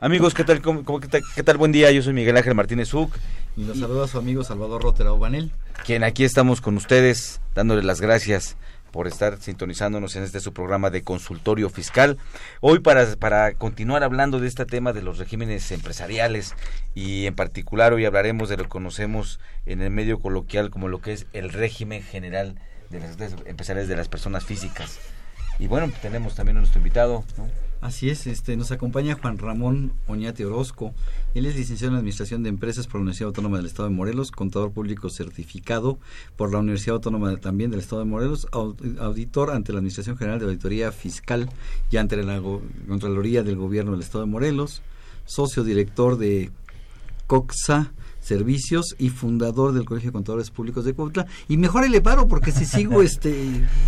Amigos, ¿qué tal? ¿Cómo- cómo- qué, tal, qué tal? Buen día, yo soy Miguel Ángel Martínez Uc, Y nos saluda a su amigo Salvador Rotera Obanel. quien aquí estamos con ustedes, dándoles las gracias por estar sintonizándonos en este su programa de consultorio fiscal. Hoy para, para continuar hablando de este tema de los regímenes empresariales y en particular hoy hablaremos de lo que conocemos en el medio coloquial como lo que es el régimen general de las empresariales de las personas físicas. Y bueno, tenemos también a nuestro invitado, ¿no? Así es, este, nos acompaña Juan Ramón Oñate Orozco. Él es licenciado en Administración de Empresas por la Universidad Autónoma del Estado de Morelos, contador público certificado por la Universidad Autónoma también del Estado de Morelos, au- auditor ante la Administración General de Auditoría Fiscal y ante la Contraloría del Gobierno del Estado de Morelos, socio director de COXA Servicios y fundador del Colegio de Contadores Públicos de Cuautla. Y mejor le paro porque si sigo, este,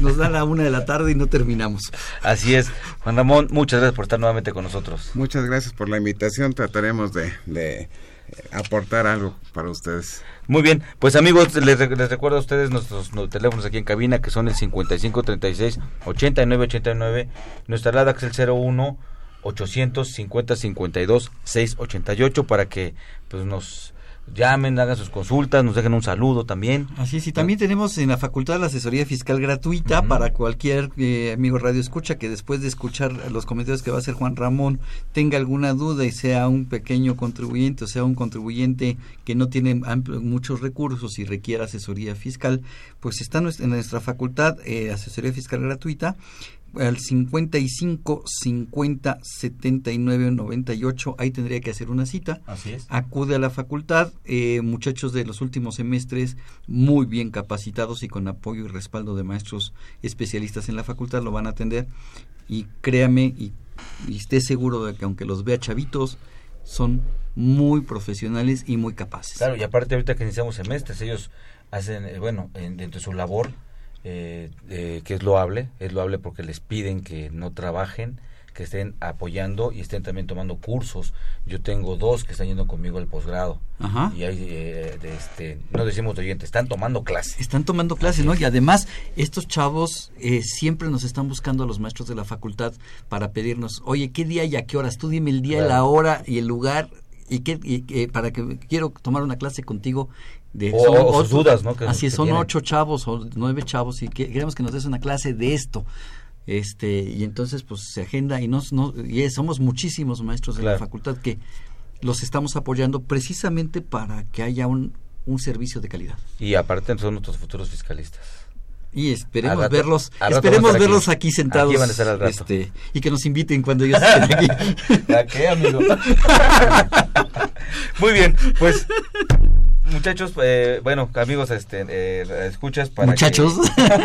nos da la una de la tarde y no terminamos. Así es. Juan Ramón, muchas gracias por estar nuevamente con nosotros. Muchas gracias por la invitación. Trataremos de, de, eh, aportar algo para ustedes. Muy bien, pues amigos, les, re- les recuerdo a ustedes nuestros no- teléfonos aquí en cabina que son el 5536 8989, nuestra alada que es el 01 850 52 688 para que pues nos llamen, hagan sus consultas, nos dejen un saludo también. Así es, y también tenemos en la facultad la asesoría fiscal gratuita para cualquier eh, amigo radio escucha que después de escuchar los comentarios que va a hacer Juan Ramón tenga alguna duda y sea un pequeño contribuyente o sea un contribuyente que no tiene ampl- muchos recursos y requiera asesoría fiscal, pues está en nuestra facultad eh, asesoría fiscal gratuita al 55 50 79 98 ahí tendría que hacer una cita Así es. acude a la facultad, eh, muchachos de los últimos semestres muy bien capacitados y con apoyo y respaldo de maestros especialistas en la facultad lo van a atender y créame y, y esté seguro de que aunque los vea chavitos son muy profesionales y muy capaces. Claro, y aparte ahorita que iniciamos semestres, ellos hacen, eh, bueno, en- dentro de su labor, eh, eh, que es loable, es loable porque les piden que no trabajen, que estén apoyando y estén también tomando cursos. Yo tengo dos que están yendo conmigo al posgrado. Ajá. Y hay, eh, de este, no decimos de oyente, están tomando clases. Están tomando clases, ¿no? Y además, estos chavos eh, siempre nos están buscando a los maestros de la facultad para pedirnos, oye, ¿qué día y a qué horas? Tú dime el día, Claro. la hora y el lugar y qué y, eh, para que quiero tomar una clase contigo. De, O- o sus dudas, ¿no? Que- así es, que son tienen. ocho chavos o nueve chavos y que, queremos que nos des una clase de esto. Este, y entonces pues se agenda y nos, no, y somos muchísimos maestros de la facultad que los estamos apoyando precisamente para que haya un, un servicio de calidad. Y aparte son nuestros futuros fiscalistas. Y esperemos rato- verlos, esperemos verlos aquí. aquí, sentados. Aquí van a estar al rato. Este, y que nos inviten cuando ellos estén aquí. ¿A qué, amigo? Muy bien, pues muchachos, eh, bueno, amigos, este, eh, escuchas para que- Muchachos.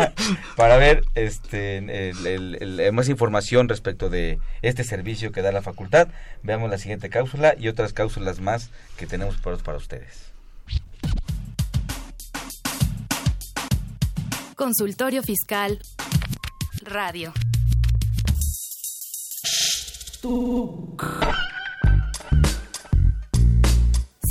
para ver, este, el- el- el- eh, más información respecto de este servicio que da la facultad, veamos la siguiente cápsula y otras cápsulas más que tenemos para, para ustedes. Consultorio Fiscal. Radio.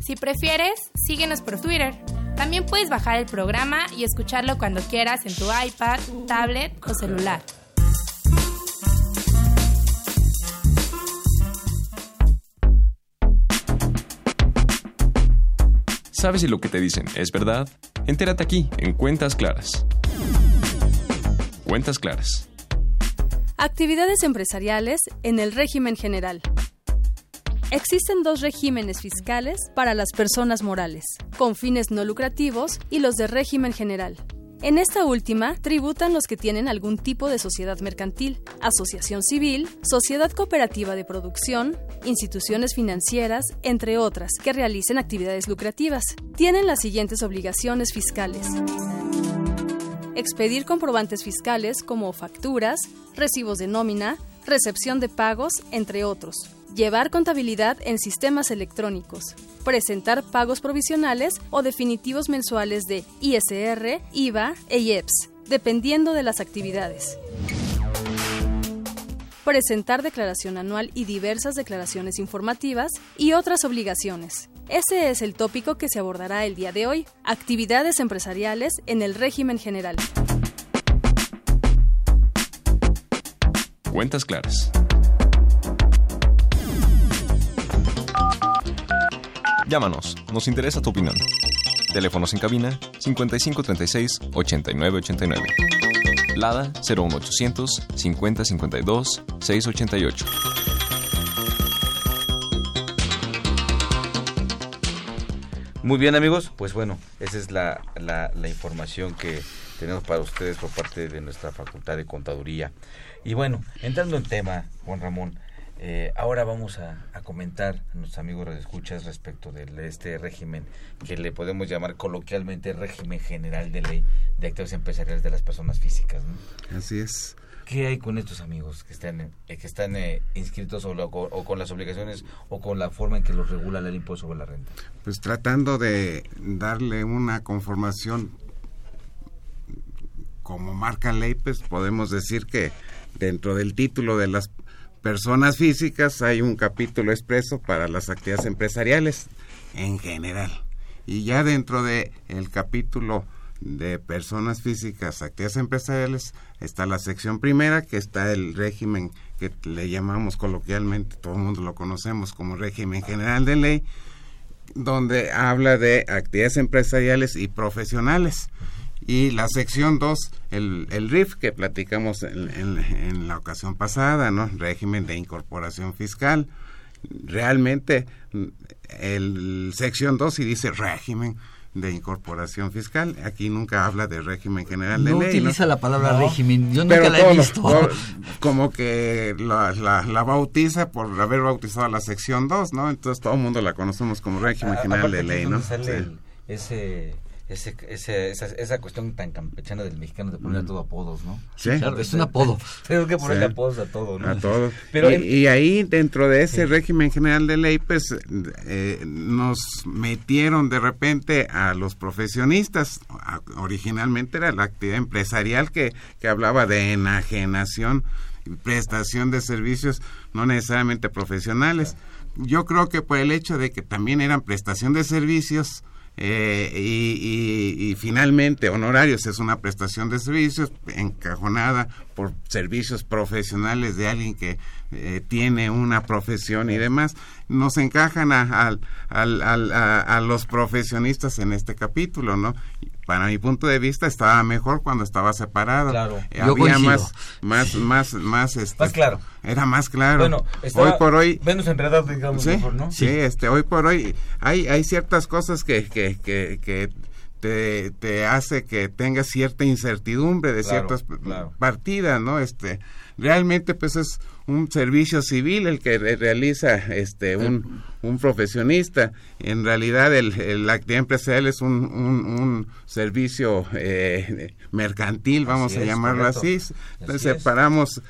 Si prefieres, síguenos por Twitter. También puedes bajar el programa y escucharlo cuando quieras en tu iPad, tablet o celular. ¿Sabes si lo que te dicen es verdad? Entérate aquí, en Cuentas Claras. Cuentas Claras. Actividades empresariales en el régimen general. Existen dos regímenes fiscales para las personas morales, con fines no lucrativos y los de régimen general. En esta última, tributan los que tienen algún tipo de sociedad mercantil, asociación civil, sociedad cooperativa de producción, instituciones financieras, entre otras, que realicen actividades lucrativas. Tienen las siguientes obligaciones fiscales. Expedir comprobantes fiscales como facturas, recibos de nómina, recepción de pagos, entre otros. Llevar contabilidad en sistemas electrónicos. Presentar pagos provisionales o definitivos mensuales de ISR, IVA e IEPS, dependiendo de las actividades. Presentar declaración anual y diversas declaraciones informativas y otras obligaciones. Ese es el tópico que se abordará el día de hoy, actividades empresariales en el régimen general. Cuentas claras. Llámanos, nos interesa tu opinión. Teléfonos en cabina 5536 8989. Lada 01800 5052 688. Muy bien amigos, pues bueno, esa es la, la, la, información que tenemos para ustedes por parte de nuestra Facultad de Contaduría. Y bueno, entrando en tema, Juan Ramón, eh, ahora vamos a, a, comentar a nuestros amigos de escuchas respecto de este régimen que le podemos llamar coloquialmente régimen general de ley de actividades empresariales de las personas físicas. ¿no? Así es. ¿Qué hay con estos amigos que están, eh, que están eh, inscritos o, lo, o, con las obligaciones o con la forma en que los regula el impuesto sobre la renta? Pues tratando de darle una conformación como marca ley, pues podemos decir que dentro del título de las personas físicas hay un capítulo expreso para las actividades empresariales en general. Y ya dentro de capítulo de personas físicas, actividades empresariales, está la sección primera, que está el régimen que le llamamos coloquialmente, todo el mundo lo conocemos como régimen general de ley, donde habla de actividades empresariales y profesionales. Y la sección 2, el, el RIF que platicamos en, en, en, la ocasión pasada, ¿no? Régimen de incorporación fiscal. Realmente, el sección 2 sí dice régimen de incorporación fiscal. Aquí nunca habla de régimen general de no ley. Utiliza ¿no? la palabra no. régimen, yo Pero nunca la he visto. Lo, como que la, la, la, bautiza por haber bautizado la sección 2, ¿no? Entonces todo el mundo la conocemos como régimen general de ley, ¿no? Sale el, ese ese, ese, esa, esa, cuestión tan campechana del mexicano de poner a todo apodos, ¿no? Sí, claro, es un apodo. Tengo que ponerle sí. apodos a todo, ¿no? A todo. Pero y, en... y ahí, dentro de ese sí. régimen general de ley, pues eh, nos metieron de repente a los profesionistas. Originalmente era la actividad empresarial que, que hablaba de enajenación prestación de servicios no necesariamente profesionales. Yo creo que por el hecho de que también eran prestación de servicios, eh, y, y, y, finalmente honorarios es una prestación de servicios encajonada por servicios profesionales de alguien que eh, tiene una profesión y demás. Nos encajan a, a, a, a, los profesionistas en este capítulo no para mi punto de vista estaba mejor cuando estaba separado claro. eh, había más más más más este más claro era más claro bueno hoy por hoy menos enredado digamos ¿sí? mejor, ¿no? sí este hoy por hoy hay hay ciertas cosas que que que, que te, te hace que tengas cierta incertidumbre de claro, ciertas claro. partidas, ¿no? Este, realmente pues es un servicio civil el que realiza este un, un profesionista. En realidad el, el, la actividad empresarial es un, un, un servicio eh, mercantil, vamos así a llamarlo así. Entonces así separamos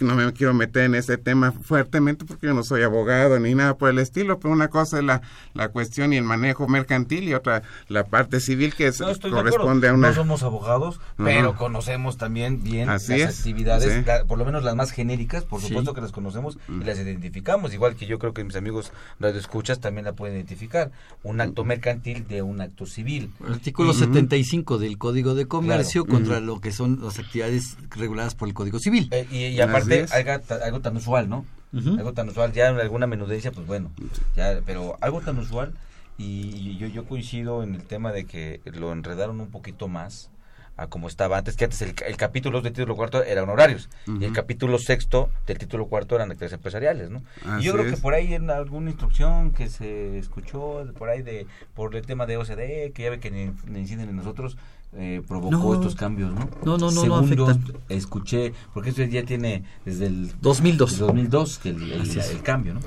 no me quiero meter en ese tema fuertemente porque yo no soy abogado ni nada por el estilo, pero una cosa es la, la cuestión y el manejo mercantil y otra la parte civil que es, no, corresponde a una... No somos abogados, no. pero conocemos también bien Así las es, actividades, sí. la, por lo menos las más genéricas, por supuesto Sí. que las conocemos Mm. y las identificamos, igual que yo creo que mis amigos radioescuchas también la pueden identificar. Un acto mercantil de un acto civil. Artículo Ujú. 75 del Código de Comercio Claro. contra lo que son las actividades reguladas por el Código Civil. Eh, y, y aparte, algo, algo tan usual, ¿no? Algo tan usual, ya en alguna menudencia, pues bueno, ya, pero algo tan usual y yo, yo coincido en el tema de que lo enredaron un poquito más a como estaba antes, que antes el, el capítulo del título cuarto eran honorarios y el capítulo sexto del título cuarto eran actividades empresariales, ¿no? y yo creo que por ahí en alguna instrucción que se escuchó, por ahí de por el tema de OCDE, que ya ve que ni, inciden en nosotros, eh, provocó estos cambios, ¿no? No, no, no, Segundos, escuché, porque esto ya tiene desde el 2002, 2002 que el, el, cambio, ¿no?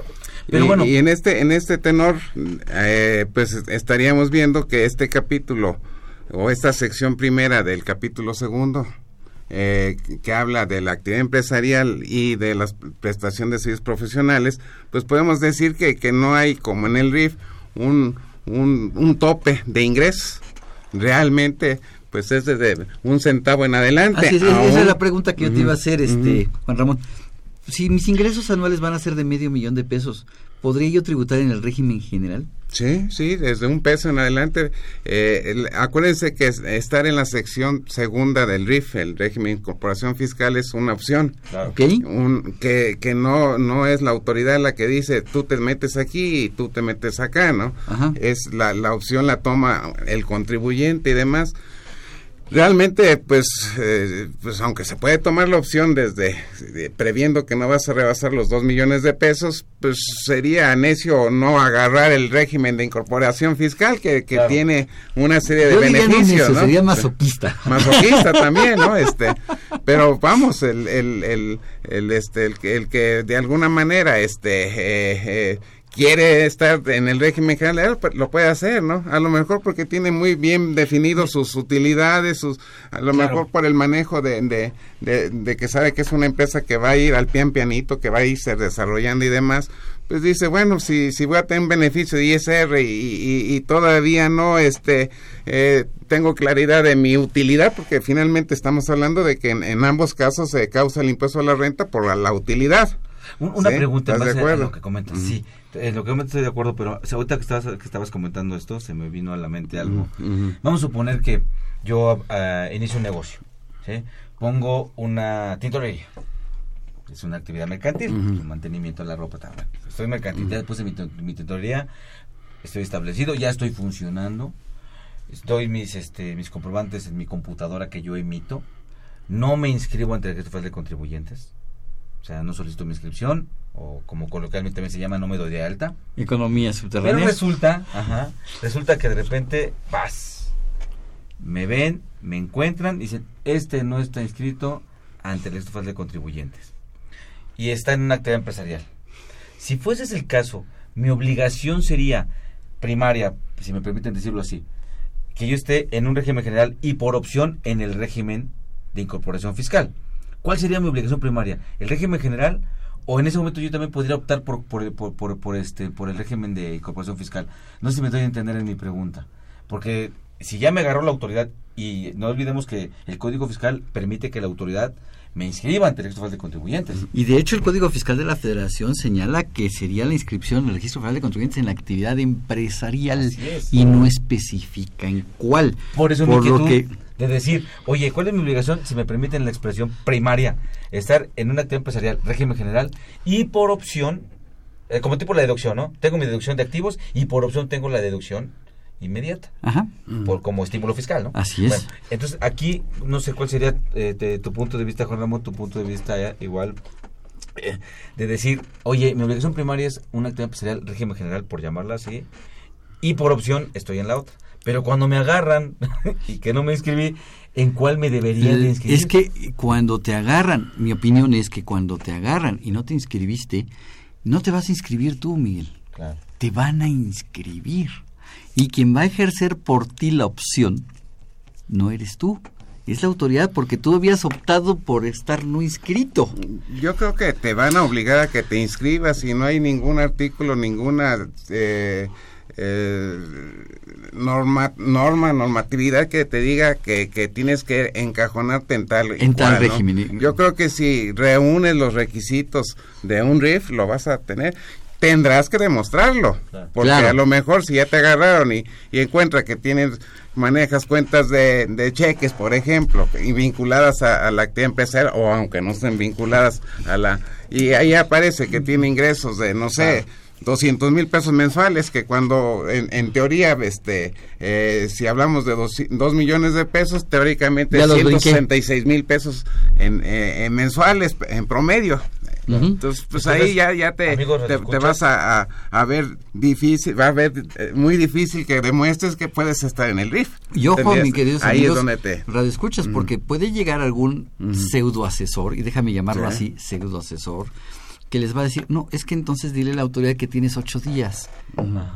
Pero y, bueno, y en este en este tenor, eh, pues estaríamos viendo que este capítulo o esta sección primera del capítulo segundo eh, que habla de la actividad empresarial y de la prestación de servicios profesionales, pues podemos decir que, que no hay, como en el RIF, un, un, un tope de ingresos. Realmente pues es desde un centavo en adelante. Así es, esa es la pregunta que yo te iba a hacer, este, Juan Ramón. Si mis ingresos anuales van a ser de medio millón de pesos, ¿podría yo tributar en el régimen general? Sí, sí, desde un peso en adelante. Eh, acuérdense que estar en la sección segunda del RIF, el régimen de incorporación fiscal, es una opción. Un, que, que no, no es la autoridad la que dice tú te metes aquí y tú te metes acá, ¿no? Es la, la opción la toma el contribuyente y demás realmente pues eh, pues aunque se puede tomar la opción desde previendo que no vas a rebasar los dos millones de pesos pues sería necio no agarrar el régimen de incorporación fiscal que, que tiene una serie de beneficios no, sería masoquista. Masoquista también no este pero vamos el el, el, el este el, el, que de alguna manera este eh, eh, quiere estar en el régimen general, pues, lo puede hacer, ¿no? A lo mejor porque tiene muy bien definidos sus utilidades, sus, a lo mejor por el manejo de, de, de, que sabe que es una empresa que va a ir al pian pianito, que va a irse desarrollando y demás, pues dice, bueno, si, si voy a tener beneficio de ISR y, y, todavía no este, eh, tengo claridad de mi utilidad, porque finalmente estamos hablando de que en, ambos casos se causa el impuesto a la renta por la, utilidad. Una pregunta más de lo que comentas. Sí, en lo que estoy de acuerdo, pero ahorita que estabas, que estabas comentando esto, se me vino a la mente algo. Vamos a suponer que yo uh, inicio un negocio, ¿sí? pongo una tintorería. Es una actividad mercantil, mantenimiento de la ropa. También. Estoy mercantil, después de mi, mi tintorería, estoy establecido, ya estoy funcionando, doy mis, este, mis comprobantes en mi computadora que yo emito, no me inscribo ante el registro de contribuyentes, o sea, no solicito mi inscripción, o como coloquialmente también se llama, no me doy de alta. Economía subterránea. Pero resulta, ajá, resulta que de repente vas, me ven, me encuentran, dicen, este no está inscrito ante el estofal de contribuyentes y está en una actividad empresarial. Si fuese el caso, mi obligación sería primaria, si me permiten decirlo así, que yo esté en un régimen general y por opción en el régimen de incorporación fiscal. ¿Cuál sería mi obligación primaria? ¿El régimen general o en ese momento yo también podría optar por, por, por, por, este, por el régimen de incorporación fiscal. No sé si me doy a entender en mi pregunta. Porque si ya me agarró la autoridad, y no olvidemos que el Código Fiscal permite que la autoridad me inscriba ante el registro federal de contribuyentes. Y de hecho el Código Fiscal de la Federación señala que sería la inscripción en el registro federal de contribuyentes en la actividad empresarial y no especifica en cuál. Por eso por lo que de decir, oye, ¿cuál es mi obligación, si me permiten la expresión primaria, estar en una actividad empresarial, régimen general, y por opción, eh, como tipo la deducción, ¿no? Tengo mi deducción de activos y por opción tengo la deducción inmediata. Ajá. Por, como estímulo fiscal, ¿no? Así es. entonces, aquí, no sé cuál sería eh, tu punto de vista, Juan Ramón, tu punto de vista eh, igual, de decir, oye, mi obligación primaria es una actividad empresarial, régimen general, por llamarla así, y por opción estoy en la otra. Pero cuando me agarran y que no me inscribí, ¿en cuál me debería de inscribir? Es que cuando te agarran, mi opinión es que cuando te agarran y no te inscribiste, no te vas a inscribir tú, Miguel. Claro. Te van a inscribir. Y quien va a ejercer por ti la opción, no eres tú. Es la autoridad porque tú habías optado por estar no inscrito. Yo creo que te van a obligar a que te inscribas y no hay ningún artículo, ninguna... Eh, eh, norma, norma, normatividad que te diga que, que tienes que encajonarte en tal, en tal régimen. Yo creo que si reúnes los requisitos de un RIF, lo vas a tener. Tendrás que demostrarlo, porque a lo mejor si ya te agarraron y, y encuentras que tienes manejas cuentas de, de, cheques, por ejemplo, y vinculadas a, la actividad empresarial, o aunque no estén vinculadas a la... Y ahí aparece que tiene ingresos de, no sé, 200 mil pesos mensuales, que cuando en, en teoría, este, eh, si hablamos de 2 millones de pesos, teóricamente Ya los brinqué. 166 mil pesos en, eh, en mensuales, en promedio. Entonces, pues Entonces, ahí ya, ya te, amigos, te, vas a, a, a ver difícil, va a ver eh, muy difícil que demuestres que puedes estar en el RIF. Y ojo, mis queridos Ahí amigos, es donde te... radio escuchas, porque puede llegar algún pseudo asesor, y déjame llamarlo Sí. así, pseudo asesor, que les va a decir, no, es que entonces dile a la autoridad que tienes ocho días,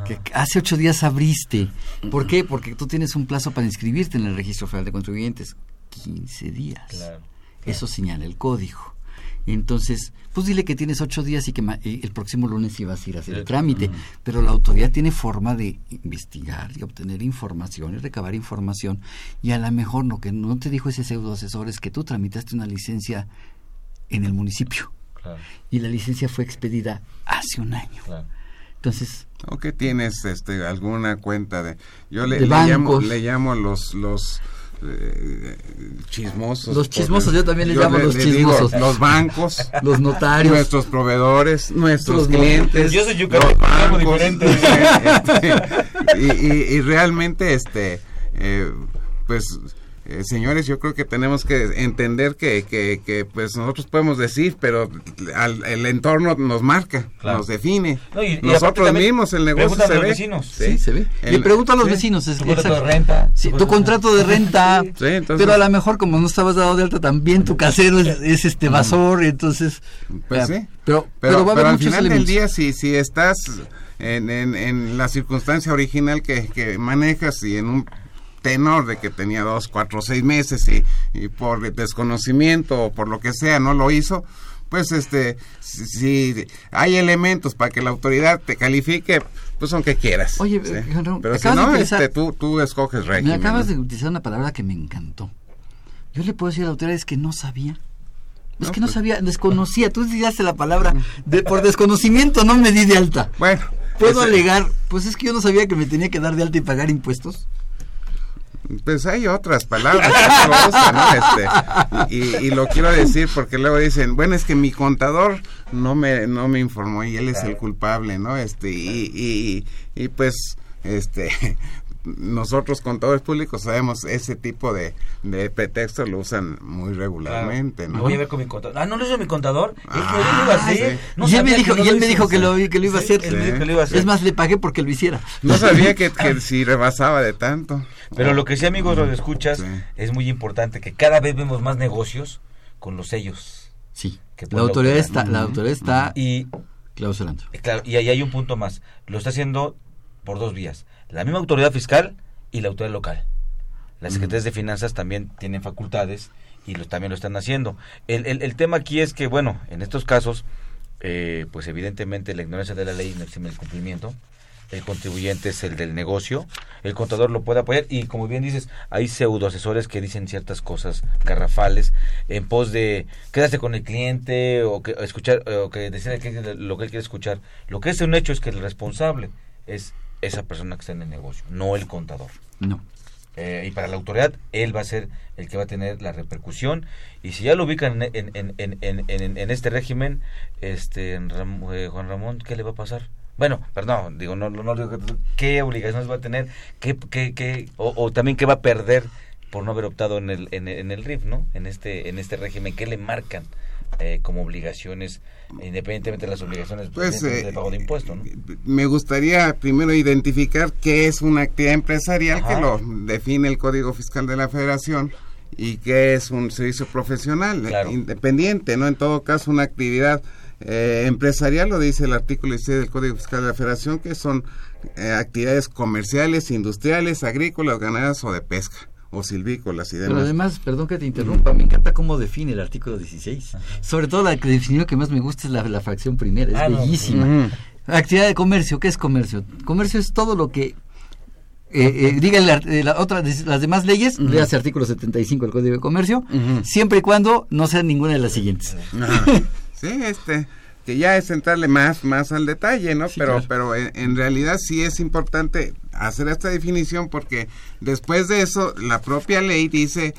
que hace ocho días abriste. ¿Por qué? Porque tú tienes un plazo para inscribirte en el registro federal de contribuyentes, 15 días. Claro, Eso señala el código. Entonces, pues dile que tienes ocho días y que ma- y el próximo lunes ibas a ir a hacer el trámite. Pero la autoridad tiene forma de investigar y obtener información y recabar información. Y a lo mejor lo que no te dijo ese pseudo asesor es que tú tramitaste una licencia en el municipio claro, y la licencia fue expedida hace un año. claro. Entonces, ¿O que tienes este alguna cuenta de yo le, De le llamo le llamo los los eh, chismosos Los chismosos, yo también les llamo los chismosos. los bancos los notarios, nuestros proveedores nuestros Los clientes Yo soy yucateco, diferente. este, y, y- y realmente este eh, pues eh, señores, yo creo que tenemos que entender que, que, que, pues nosotros podemos decir, pero al- el entorno nos marca, Claro. nos define. No, y- y aparte Nosotros también mismos, el negocio se a los ve. vecinos. Sí, se ve. El- Le pregunto a los sí. vecinos. Es, Tu contrato de renta. Sí, tu contrato de renta. Sí, entonces- pero a lo mejor como no estabas dado de alta también tu casero es, es este vasor, entonces. Pues eh, sí. Pero, Pero, pero va a haber pero al final del elementos. día, si, si estás en, en, en la circunstancia original que, que manejas y en un tenor de que tenía dos, cuatro, seis meses y, y por desconocimiento o por lo que sea no lo hizo, pues este, si, si hay elementos para que la autoridad te califique, pues aunque quieras. Oye, ¿sí? eh, pero si acabas no, utilizar- este, tú, tú escoges Me régimen. acabas ¿no? de utilizar una palabra que me encantó. Yo le puedo decir a la autoridad es que no sabía. Es No, que no pues- sabía, desconocía. Tú utilizaste la palabra de por desconocimiento no me di de alta. Bueno, ¿Puedo ese- alegar? Pues es que yo no sabía que me tenía que dar de alta y pagar impuestos. Pues hay otras palabras que no usan, ¿no? Este, y, y lo quiero decir porque luego dicen, bueno, es que mi contador no me no me informó y él es el culpable, ¿no? Este y, y, y pues este nosotros contadores públicos sabemos ese tipo de, de pretextos lo usan muy regularmente, Me ¿no? voy a ver con mi contador. Ah, no lo hizo mi contador. Él Ah, que él lo iba a hacer. sí. No y él me dijo, que no y él lo me dijo que lo, que lo iba a hacer. él me dijo que lo iba a hacer. Es más, le pagué porque lo hiciera. No sabía que, que si rebasaba de tanto. Pero lo que sí, amigos, lo escuchas, Sí. es muy importante que cada vez vemos más negocios con los sellos. Sí. Que La autoridad está, la autoridad está Y clausurando. claro, y ahí hay un punto más. Lo está haciendo por dos vías. La misma autoridad fiscal y la autoridad local. Las secretarías de finanzas también tienen facultades y los, también lo están haciendo. El, el, el tema aquí es que, bueno, en estos casos, eh, pues evidentemente la ignorancia de la ley no exime el cumplimiento. El contribuyente es el del negocio, el contador lo puede apoyar y como bien dices, hay pseudo asesores que dicen ciertas cosas garrafales en pos de quedarse con el cliente o que escuchar o que decir lo que él quiere escuchar. Lo que es un hecho es que el responsable es esa persona que está en el negocio, no el contador. No. Eh, y para la autoridad, él va a ser el que va a tener la repercusión. Y si ya lo ubican en, en, en, en, en, en- en este régimen, este en Ram- eh, Juan Ramón, ¿qué le va a pasar? Bueno, perdón, digo, no, no, no digo qué obligaciones va a tener, qué, qué, qué, o, o también qué va a perder por no haber optado en el, en, en el RIF, ¿no? En este, en este régimen, ¿qué le marcan eh, como obligaciones, independientemente de las obligaciones Pues, de, eh, de pago de impuestos, ¿no? me gustaría primero identificar qué es una actividad empresarial Ajá. que lo define el Código Fiscal de la Federación y qué es un servicio profesional Claro. independiente, ¿no? En todo caso, una actividad eh, empresarial lo dice el artículo 16 del Código Fiscal de la Federación, que son eh, actividades comerciales, industriales, agrícolas, ganaderas o de pesca o silvícolas y Pero demás. además, perdón que te interrumpa, me encanta cómo define el artículo 16. Sobre todo la que definió que más me gusta es la, la fracción primera, es Ah, no, bellísima. Actividad de comercio, ¿qué es comercio? Comercio es todo lo que eh, eh, diga la, eh, la otra, las demás leyes, Ujú. léase artículo 75 del Código de Comercio, siempre y cuando no sean ninguna de las siguientes. Sí, este, que ya es entrarle más, más al detalle, ¿no? Sí, pero, claro. pero en, en realidad sí es importante hacer esta definición porque después de eso la propia ley dice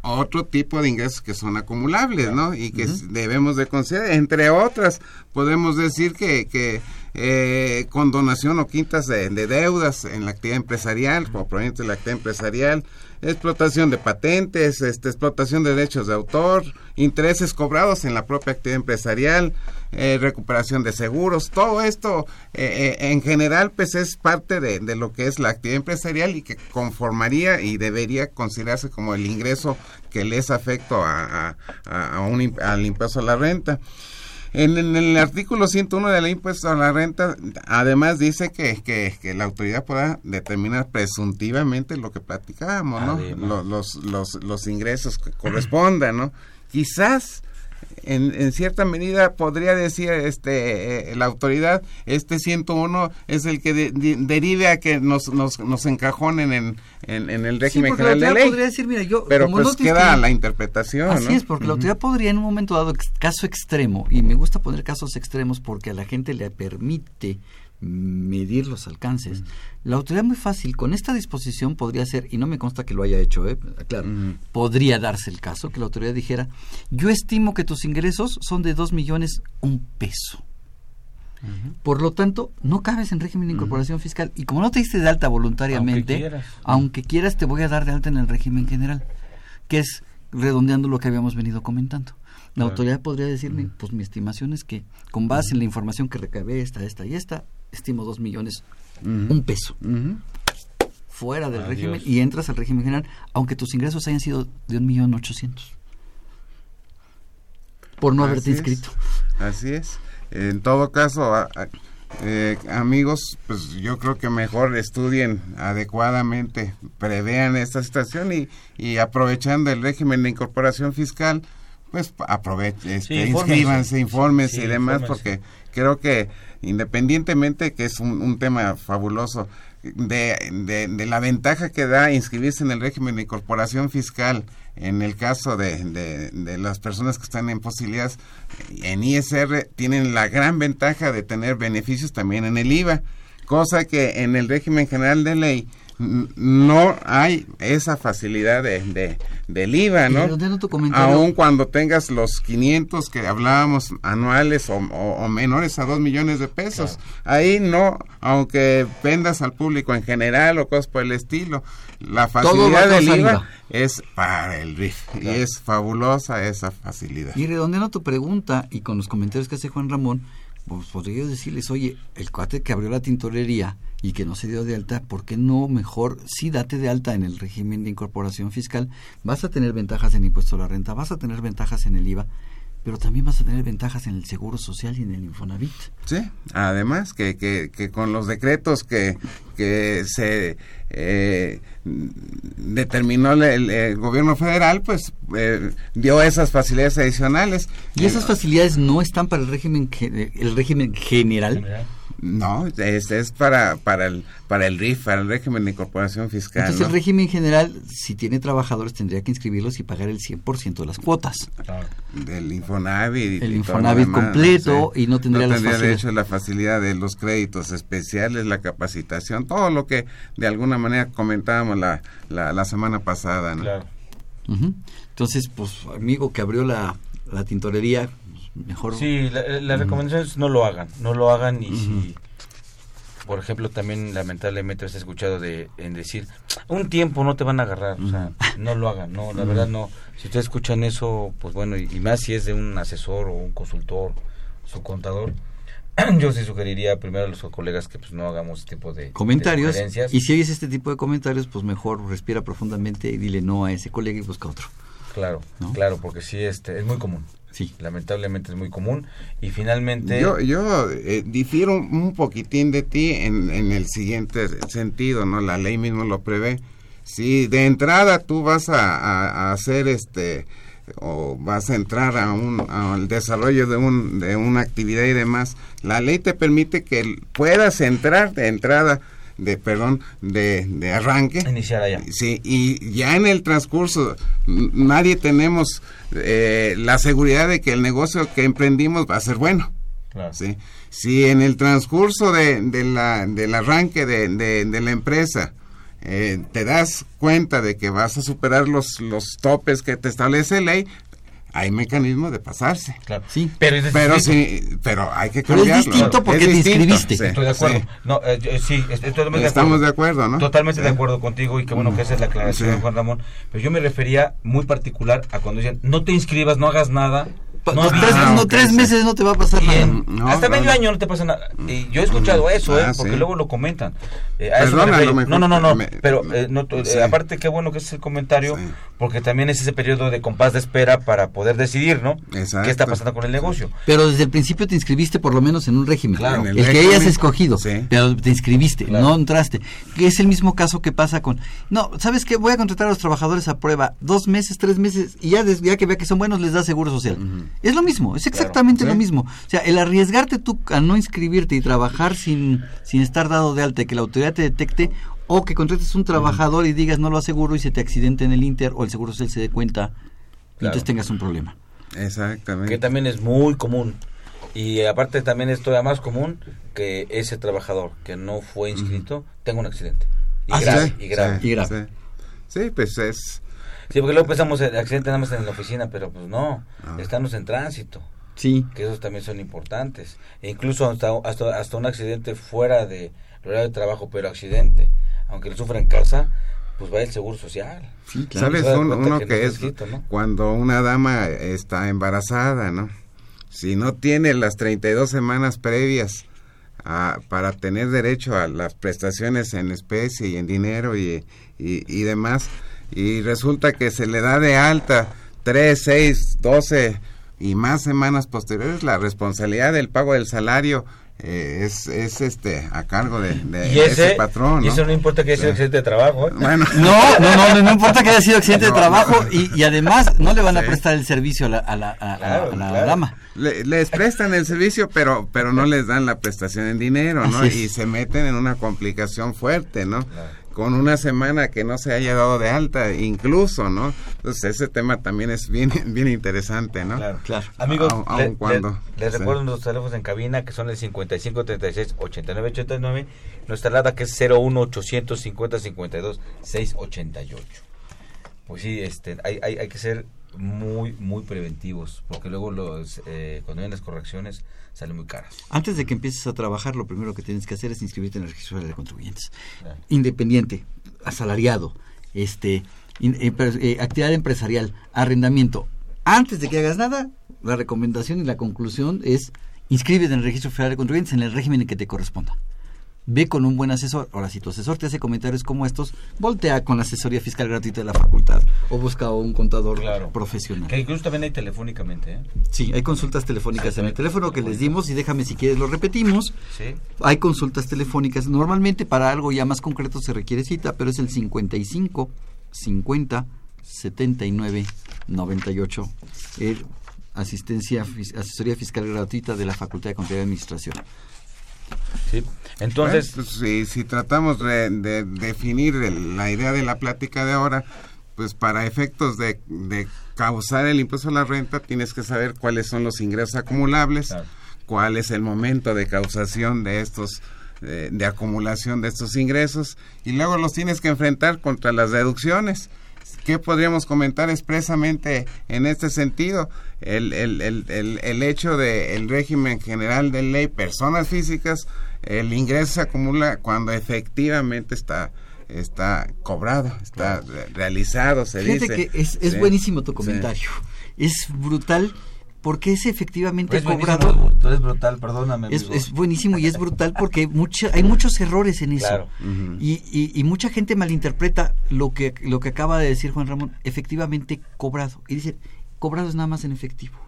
otro tipo de ingresos que son acumulables, ¿no? Y que debemos de considerar. Entre otras, podemos decir que, que eh, con donación o quintas de, deudas en la actividad empresarial, o provenientes de la actividad empresarial, explotación de patentes, este, explotación de derechos de autor, intereses cobrados en la propia actividad empresarial, eh, recuperación de seguros, todo esto eh, eh, en general pues es parte de, lo que es la actividad empresarial y que conformaría y debería considerarse como el ingreso que les afecta a, a, un, al impuesto a la renta. En, el artículo 101 de la impuesto a la renta, además dice que, que, la autoridad pueda determinar presuntivamente lo que platicábamos, ¿no? Los, los, los, ingresos que correspondan, ¿no? Quizás en, en, cierta medida podría decir este eh, la autoridad este 101 es el que derive a que nos, nos, nos encajonen en, en, el régimen general de ley. Podría decir, mira, yo, pero pues queda la interpretación. Así es, porque la autoridad podría en un momento dado, caso extremo, y me gusta poner casos extremos porque a la gente le permite medir los alcances. La autoridad muy fácil, con esta disposición podría ser, y no me consta que lo haya hecho, ¿eh? claro, podría darse el caso que la autoridad dijera, yo estimo que tus ingresos son de dos millones un peso. Por lo tanto, no cabes en régimen de incorporación fiscal. Y como no te diste de alta voluntariamente, aunque quieras. te voy a dar de alta en el régimen general, que es redondeando lo que habíamos venido comentando. La autoridad podría decirme, pues mi estimación es que con base en la información que recabé, esta, esta y esta, estimo dos millones, un peso. Fuera del régimen y entras al régimen general, aunque tus ingresos hayan sido de un millón ochocientos. Por no haberte inscrito. Así es. En todo caso, eh, amigos, pues yo creo que mejor estudien adecuadamente, prevean esta situación y, y aprovechando el régimen de incorporación fiscal, pues aprovechen, este, inscríbanse, infórmense y demás, porque creo que independientemente que es un, tema fabuloso, de, la ventaja que da inscribirse en el régimen de incorporación fiscal en el caso de, de, las personas que están en posibilidades en ISR, tienen la gran ventaja de tener beneficios también en el IVA, cosa que en el régimen general de ley no hay esa facilidad de, del IVA, ¿no? Aún cuando tengas los 500 que hablábamos anuales o, menores a 2 millones de pesos, ahí no, aunque vendas al público en general o cosas por el estilo, la facilidad del IVA es para el RIF y es fabulosa esa facilidad. Y redondeando tu pregunta y con los comentarios que hace Juan Ramón, pues podría decirles, oye, el cuate que abrió la tintorería y que no se dio de alta, ¿por qué no mejor sí date de alta en el régimen de incorporación fiscal? Vas a tener ventajas en impuesto a la renta, vas a tener ventajas en el IVA, pero también vas a tener ventajas en el Seguro Social y en el Infonavit. Sí, además que, que, que con los decretos que, que se eh, determinó el, gobierno federal, pues eh, dio esas facilidades adicionales. ¿Y esas facilidades no están para el régimen, el régimen general? No, es, es para, para, el, para el RIF, para el régimen de incorporación fiscal. Entonces el régimen general, si tiene trabajadores, tendría que inscribirlos y pagar el 100% de las cuotas. Del Infonavit. El Infonavit completo y no tendría, no tendría de hecho la facilidad de los créditos especiales, la capacitación, todo lo que de alguna manera comentábamos la, la, semana pasada. ¿no? Claro. Entonces, pues amigo que abrió la, la tintorería, mejor. Sí, la, recomendación es no lo hagan, no lo hagan y si, por ejemplo, también lamentablemente has escuchado de en decir, un tiempo no te van a agarrar, o sea, no lo hagan, no, la verdad no. Si ustedes escuchan eso, pues bueno, y, más si es de un asesor o un consultor, su contador, yo sí sugeriría primero a los colegas que pues no hagamos este tipo de comentarios. y si oyes este tipo de comentarios pues mejor respira profundamente y dile no a ese colega y busca otro. Claro claro porque sí este es muy común Sí. Lamentablemente es muy común. Y finalmente... Yo, yo eh, difiero un poquitín de ti en, en el siguiente sentido, ¿no? La ley mismo lo prevé. Si de entrada tú vas a, hacer este o vas a entrar a un, al desarrollo de, un, de una actividad y demás, la ley te permite que puedas entrar de entrada de perdón de, de arranque. Iniciar allá. Sí y ya en el transcurso nadie tenemos eh, la seguridad de que el negocio que emprendimos va a ser bueno. ¿sí? si en el transcurso de, de la, del arranque de, de, la empresa eh, te das cuenta de que vas a superar los, los topes que te establece ley, hay mecanismo de pasarse. Claro. Sí. Pero, es Pero distinto. sí, pero hay que Pero es cambiarlo. distinto porque Es te inscribiste. sí, Estoy de acuerdo. sí. No, eh, yo- sí, estoy totalmente de Estamos acuerdo. de acuerdo, ¿no? Totalmente de acuerdo contigo y qué bueno que esa es la aclaración. Juan Ramón. Pero yo me refería muy particular a cuando decían, no te inscribas, no hagas nada. No no, tres, avises". Ah, no, ok, tres sí. meses no te va a pasar Y nada. No, hasta no, medio no. año no te pasa nada. Y yo he escuchado eso, ¿eh? Ah, Porque sí. luego lo comentan. Eh, a eso me Perdona, refiero. a lo mejor no, no, no, no. me- pero me- eh, no, tú- eh, sí. aparte, qué bueno que es el comentario, Sí. porque también es ese periodo de compás de espera para poder decidir, ¿no? Exacto. ¿Qué está pasando con el negocio? Pero desde el principio te inscribiste por lo menos en un régimen. Claro. En el, el que hayas escogido. sí. Pero te inscribiste, Claro. no entraste. Que es el mismo caso que pasa con... No, ¿sabes qué? Voy a contratar a los trabajadores a prueba dos meses, tres meses, y ya, des- ya que vea que son buenos les da seguro social. Es lo mismo, es exactamente Sí. lo mismo. O sea, el arriesgarte tú a no inscribirte y trabajar sin, sin estar dado de alta y que la autoridad te detecte, o que contrates un trabajador y digas no lo aseguro y se te accidente en el Inter, o el seguro social se dé cuenta, y entonces tengas un problema. Exactamente. Que también es muy común. Y aparte también es todavía más común que ese trabajador que no fue inscrito tenga un accidente. Y Ah, grave, Sí, y grave. sí, Y grave. Sí. Sí, pues es... Sí, porque luego pensamos en accidente nada más en la oficina, pero pues no, Ah. estamos en tránsito, Sí. que esos también son importantes. E incluso hasta, hasta, hasta un accidente fuera de horario de trabajo, pero accidente, aunque lo sufra en casa, pues va el seguro social. Sí, claro. ¿Sabes un- uno que es escrito, ¿no? cuando una dama está embarazada, ¿no? Si no tiene las 32 semanas previas a- para tener derecho a las prestaciones en especie y en dinero y, y, y demás, y resulta que se le da de alta 3, 6, 12 y más semanas posteriores, la responsabilidad del pago del salario eh, es, es este a cargo de, de Y ese, ese patrón. y eso no importa que haya sido accidente de trabajo. ¿eh? Bueno, No, no, no, no importa que haya sido accidente de trabajo no. y, y además no le van a Sí. prestar el servicio a la, a la, a- a- Claro, a la claro. dama. Le- les prestan el servicio, pero pero no les dan la prestación en dinero. Y se meten en una complicación fuerte, ¿no? Claro. Con una semana que no se haya dado de alta, incluso, ¿no? Entonces ese tema también es bien bien interesante, ¿no? Claro. Claro. Amigos, Aun- aun le- le- cuando- les sí. recuerdo nuestros teléfonos en cabina que son el 55 36 89 89, nuestra lada que es 01 850 52 688. Pues sí, este, hay, hay, hay que ser muy, muy preventivos, porque luego los, eh, cuando vienen las correcciones salen muy caras. Antes de que empieces a trabajar, lo primero que tienes que hacer es inscribirte en el registro de contribuyentes. Claro. Independiente, asalariado, este, in- eh, eh, actividad empresarial, arrendamiento. Antes de que hagas nada, la recomendación y la conclusión es inscríbete en el registro federal de contribuyentes en el régimen en que te corresponda. Ve con un buen asesor. Ahora, si tu asesor te hace comentarios como estos, voltea con la asesoría fiscal gratuita de la facultad o busca un contador Claro. profesional. Que incluso también hay telefónicamente, ¿eh? Sí, hay consultas telefónicas en el teléfono que les dimos y déjame si quieres lo repetimos. Sí. Hay consultas telefónicas. Normalmente para algo ya más concreto se requiere cita, pero es el 55 50 79 98. El asistencia, asesoría fiscal gratuita de la Facultad de Contaduría y Administración. Sí. Entonces, Pues, si, si tratamos de, de definir el- la idea de la plática de ahora, pues para efectos de, de causar el impuesto a la renta tienes que saber cuáles son los ingresos acumulables, Claro. cuál es el momento de causación de estos eh, de acumulación de estos ingresos y luego los tienes que enfrentar contra las deducciones. ¿Qué podríamos comentar expresamente en este sentido? El, el, el, el, el hecho del régimen general de ley, personas físicas, el ingreso se acumula cuando efectivamente está está cobrado, está re- realizado, se Fíjate dice. que es, es Sí. buenísimo tu Sí. comentario. Es brutal porque es efectivamente es buenísimo, cobrado. eres brutal, perdóname. Es, es buenísimo y es brutal porque mucha, hay muchos errores en eso. Claro. Y, y, y mucha gente malinterpreta lo que, lo que acaba de decir Juan Ramón, efectivamente cobrado. Y dice, cobrado es nada más en efectivo.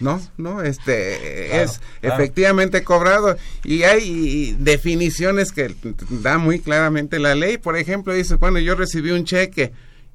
No, no, este Claro, es claro. efectivamente cobrado y hay definiciones que da muy claramente la ley. Por ejemplo, dice, bueno, yo recibí un cheque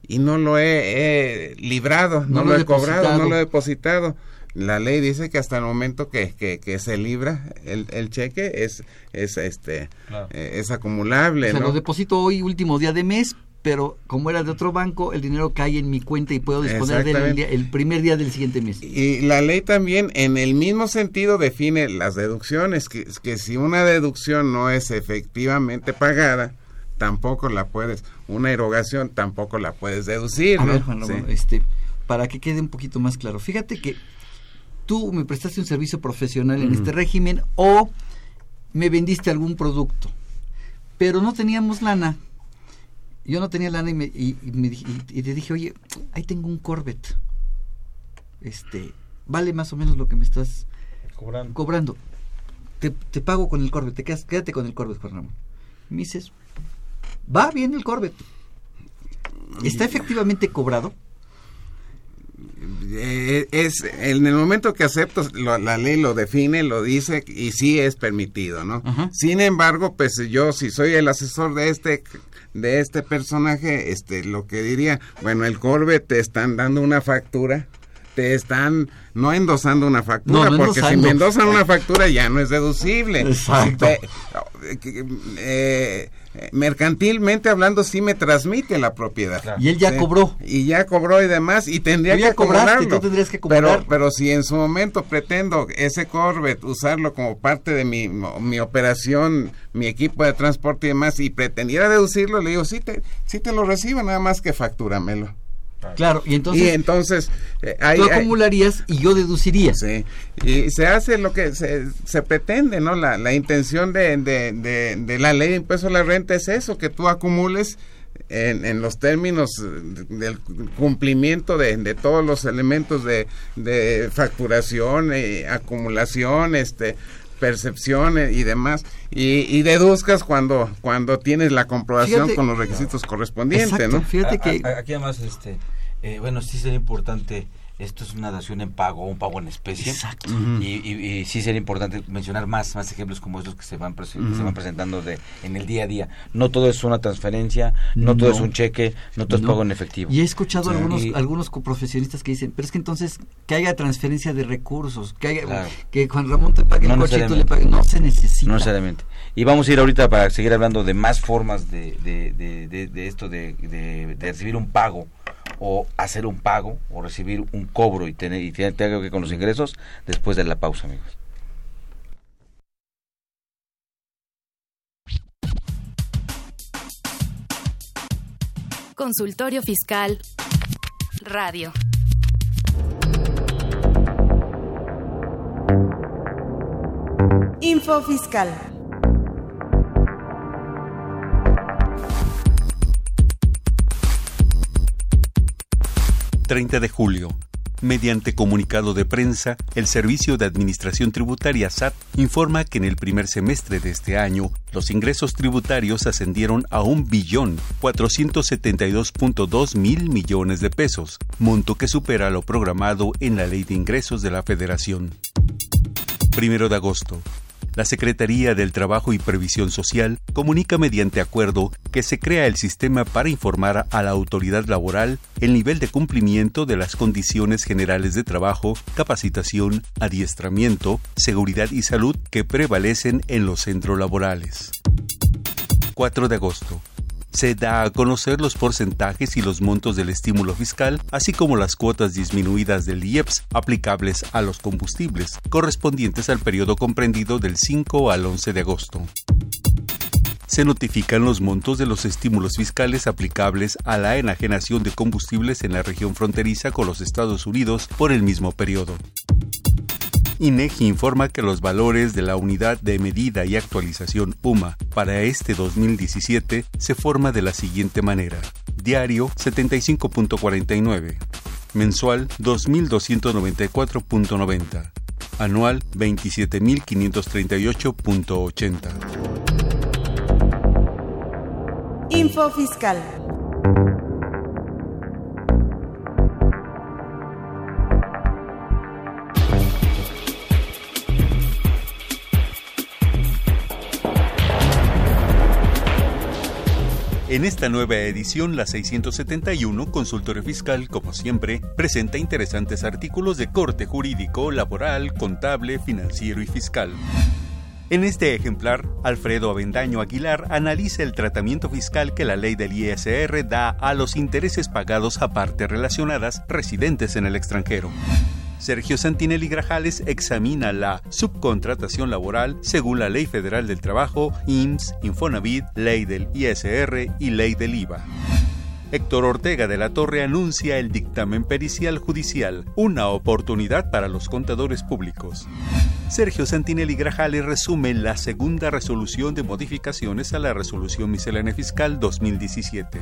y no lo he, he librado, no, No lo lo he he cobrado, no lo he depositado. La ley dice que hasta el momento que, que, que se libra el, el cheque es, es este Claro. eh, es acumulable, o sea, ¿no? lo deposito hoy, último día de mes, pero como era de otro banco, el dinero cae en mi cuenta y puedo disponer de él el, Exactamente. día- el primer día del siguiente mes. Y la ley también en el mismo sentido define las deducciones, que, que si una deducción no es efectivamente pagada, tampoco la puedes, una erogación tampoco la puedes deducir. A ¿no? ver, Juan Sí. Ramón, este, para que quede un poquito más claro. Fíjate que tú me prestaste un servicio profesional en este régimen o me vendiste algún producto, pero no teníamos lana. Yo no tenía lana y, me, y, y me y- y te dije, oye, ahí tengo un Corvette. Este, vale más o menos lo que me estás Cobrando. cobrando. Te, te pago con el Corvette, te quedas, quédate con el Corvette, Juan Ramón. Me dices, va bien el Corvette. ¿Está efectivamente cobrado? Eh, es en el momento que aceptas lo- la ley lo define lo dice y sí es permitido no Ajá. sin embargo pues yo si soy el asesor de este de este personaje este lo que diría bueno el Corvette te están dando una factura te están no endosando una factura, No, no porque si endosando. me endosan una factura ya no es deducible. Exacto. Pe- eh, eh, mercantilmente hablando sí me transmite la propiedad. Y él ya Sí. cobró. Y ya cobró y demás y tendría Tú ya que cobraste, cobrarlo. tú tendrías que Pero, cobrar. pero si en su momento pretendo ese Corvette usarlo como parte de mi, mi operación, mi equipo de transporte y demás, y pretendiera deducirlo, le digo, sí te, sí te lo recibo, nada más que factúramelo. Claro, y entonces, y entonces eh, hay- tú hay- acumularías y yo deduciría. Sí, y se hace lo que se, se pretende, ¿no? La, la intención de, de, de, de la ley de impuesto a la renta es eso, que tú acumules en, en los términos del cumplimiento de, de todos los elementos de, de facturación, eh, acumulación, este percepción eh, y demás y, y deduzcas cuando cuando tienes la comprobación Fíjate- con los requisitos correspondientes, Exacto, ¿no? fíjate que A- a- aquí además, este, eh, bueno, sí sería importante, esto es una dación en pago, un pago en especie. Exacto. Y, y- y sí sería importante mencionar más, más ejemplos como estos que se van, que se van presentando de, en el día a día. No todo es una transferencia, no, todo es un cheque, no todo es pago en efectivo. Y he escuchado Sí. algunos Y- algunos coprofesionistas que dicen, pero es que entonces que haya transferencia de recursos, que haya Claro. que Juan Ramón te pague No el coche y tú le necesariamente. pagues, no se necesita. No necesariamente. Y vamos a ir ahorita para seguir hablando de más formas de, de, de, de- de esto de, de- de recibir un pago o hacer un pago o recibir un cobro y tener y tiene tenga que ver con los ingresos después de la pausa, amigos. Consultorio Fiscal Radio. Info Fiscal. ...30 de julio. Mediante comunicado de prensa, el Servicio de Administración Tributaria SAT informa que en el primer semestre de este año, los ingresos tributarios ascendieron a un billón 472.2 mil millones de pesos, monto que supera lo programado en la Ley de Ingresos de la Federación. Primero de agosto. La Secretaría del Trabajo y Previsión Social comunica mediante acuerdo que se crea el sistema para informar a la autoridad laboral el nivel de cumplimiento de las condiciones generales de trabajo, capacitación, adiestramiento, seguridad y salud que prevalecen en los centros laborales. 4 de agosto se da a conocer los porcentajes y los montos del estímulo fiscal, así como las cuotas disminuidas del IEPS aplicables a los combustibles, correspondientes al periodo comprendido del 5 al 11 de agosto. Se notifican los montos de los estímulos fiscales aplicables a la enajenación de combustibles en la región fronteriza con los Estados Unidos por el mismo periodo. INEGI informa que los valores de la unidad de medida y actualización UMA para este 2017 se forma de la siguiente manera. Diario 75.49, mensual 2294.90, anual 27.538.80. Info Fiscal. En esta nueva edición, la 671, Consultorio Fiscal, como siempre, presenta interesantes artículos de corte jurídico, laboral, contable, financiero y fiscal. En este ejemplar, Alfredo Avendaño Aguilar analiza el tratamiento fiscal que la ley del ISR da a los intereses pagados a partes relacionadas residentes en el extranjero. Sergio Santinelli Grajales examina la subcontratación laboral según la Ley Federal del Trabajo, IMSS, Infonavit, Ley del ISR y Ley del IVA. Héctor Ortega de la Torre anuncia el dictamen pericial judicial, una oportunidad para los contadores públicos. Sergio Santinelli Grajales resume la segunda resolución de modificaciones a la Resolución Miscelánea Fiscal 2017.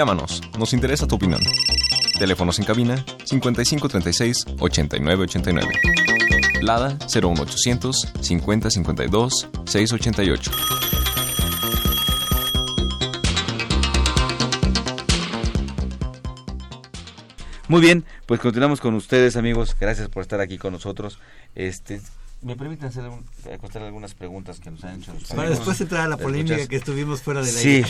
Llámanos, nos interesa tu opinión. Teléfonos en cabina 5536 8989. Lada 01800 5052 688. Muy bien, pues continuamos con ustedes, amigos. Gracias por estar aquí con nosotros. Este, me permiten hacer un, contestar algunas preguntas que nos han hecho. los Para amigos? después entrar a la polémica Escuchas. que estuvimos fuera de la Sí,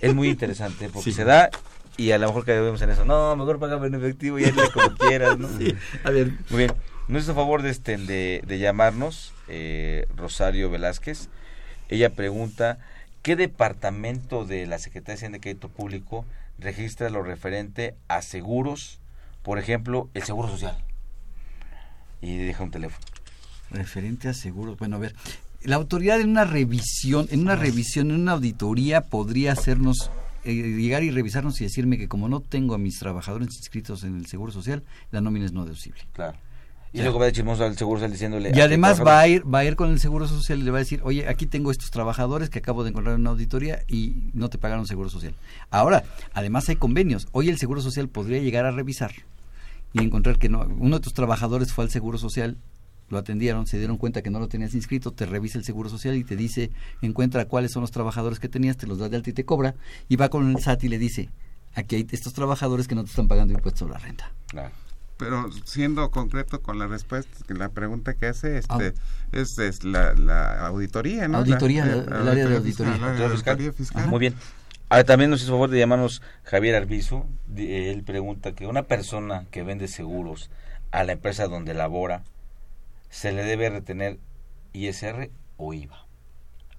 es muy interesante porque Sí. se da y a lo mejor caemos en eso. No, mejor págame en efectivo y hazle como quieras, ¿no? Sí, a ver. Muy bien. Nos hizo favor de, este, de, de llamarnos eh, Rosario Velázquez. Ella pregunta, ¿qué departamento de la Secretaría de Hacienda y Crédito Público registra lo referente a seguros? Por ejemplo, el Seguro Social. Y deja un teléfono. Referente a seguros. Bueno, a ver. La autoridad en una revisión, en una revisión, en una auditoría, podría hacernos eh, llegar y revisarnos y decirme que como no tengo a mis trabajadores inscritos en el Seguro Social, la nómina es no deducible. Claro. Y luego va de chismoso al Seguro Social diciéndole... Y a además va a ir va a ir con el Seguro Social y le va a decir, oye, aquí tengo estos trabajadores que acabo de encontrar en una auditoría y no te pagaron Seguro Social. Ahora, además hay convenios. Hoy el Seguro Social podría llegar a revisar y encontrar que no uno de tus trabajadores fue al Seguro Social, lo atendieron, se dieron cuenta que no lo tenías inscrito, te revisa el Seguro Social y te dice, encuentra cuáles son los trabajadores que tenías, te los da de alta y te cobra y va con el SAT y le dice, aquí hay estos trabajadores que no te están pagando impuestos sobre la renta. Claro. Pero siendo concreto con la respuesta, que la pregunta que hace este, Ah. es, es la, la auditoría, ¿no? Auditoría, La- el área de auditoría. fiscal, área de auditoría fiscal. Muy bien. Ahora, también nos hizo favor de llamarnos Javier Arbizu. Él pregunta que una persona que vende seguros a la empresa donde labora, ¿se le debe retener ISR o IVA?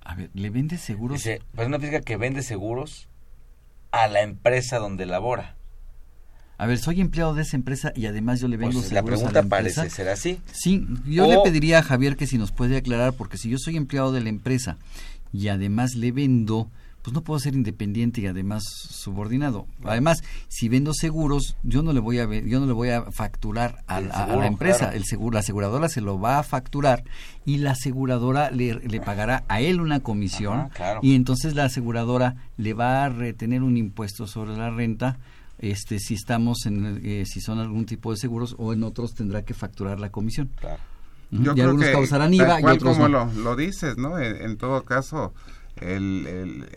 A ver, ¿le vende seguros? Dice, persona física que vende seguros a la empresa donde labora. A ver, soy empleado de esa empresa y además yo le vendo Pues la seguros pregunta a la empresa. parece ser así. Sí, yo O- le pediría a Javier que si nos puede aclarar, porque si yo soy empleado de la empresa y además le vendo, pues no puedo ser independiente y además subordinado. Además, si vendo seguros, yo no le voy a yo no le voy a facturar a, la empresa, claro. el seguro, la aseguradora se lo va a facturar y la aseguradora le, le pagará a él una comisión Ajá, claro. y entonces la aseguradora le va a retener un impuesto sobre la renta este si estamos en el- eh, si son algún tipo de seguros o en otros tendrá que facturar la comisión Claro. Yo y creo algunos que causarán IVA y otros como no. lo, lo dices, ¿no? En, en todo caso, el, el,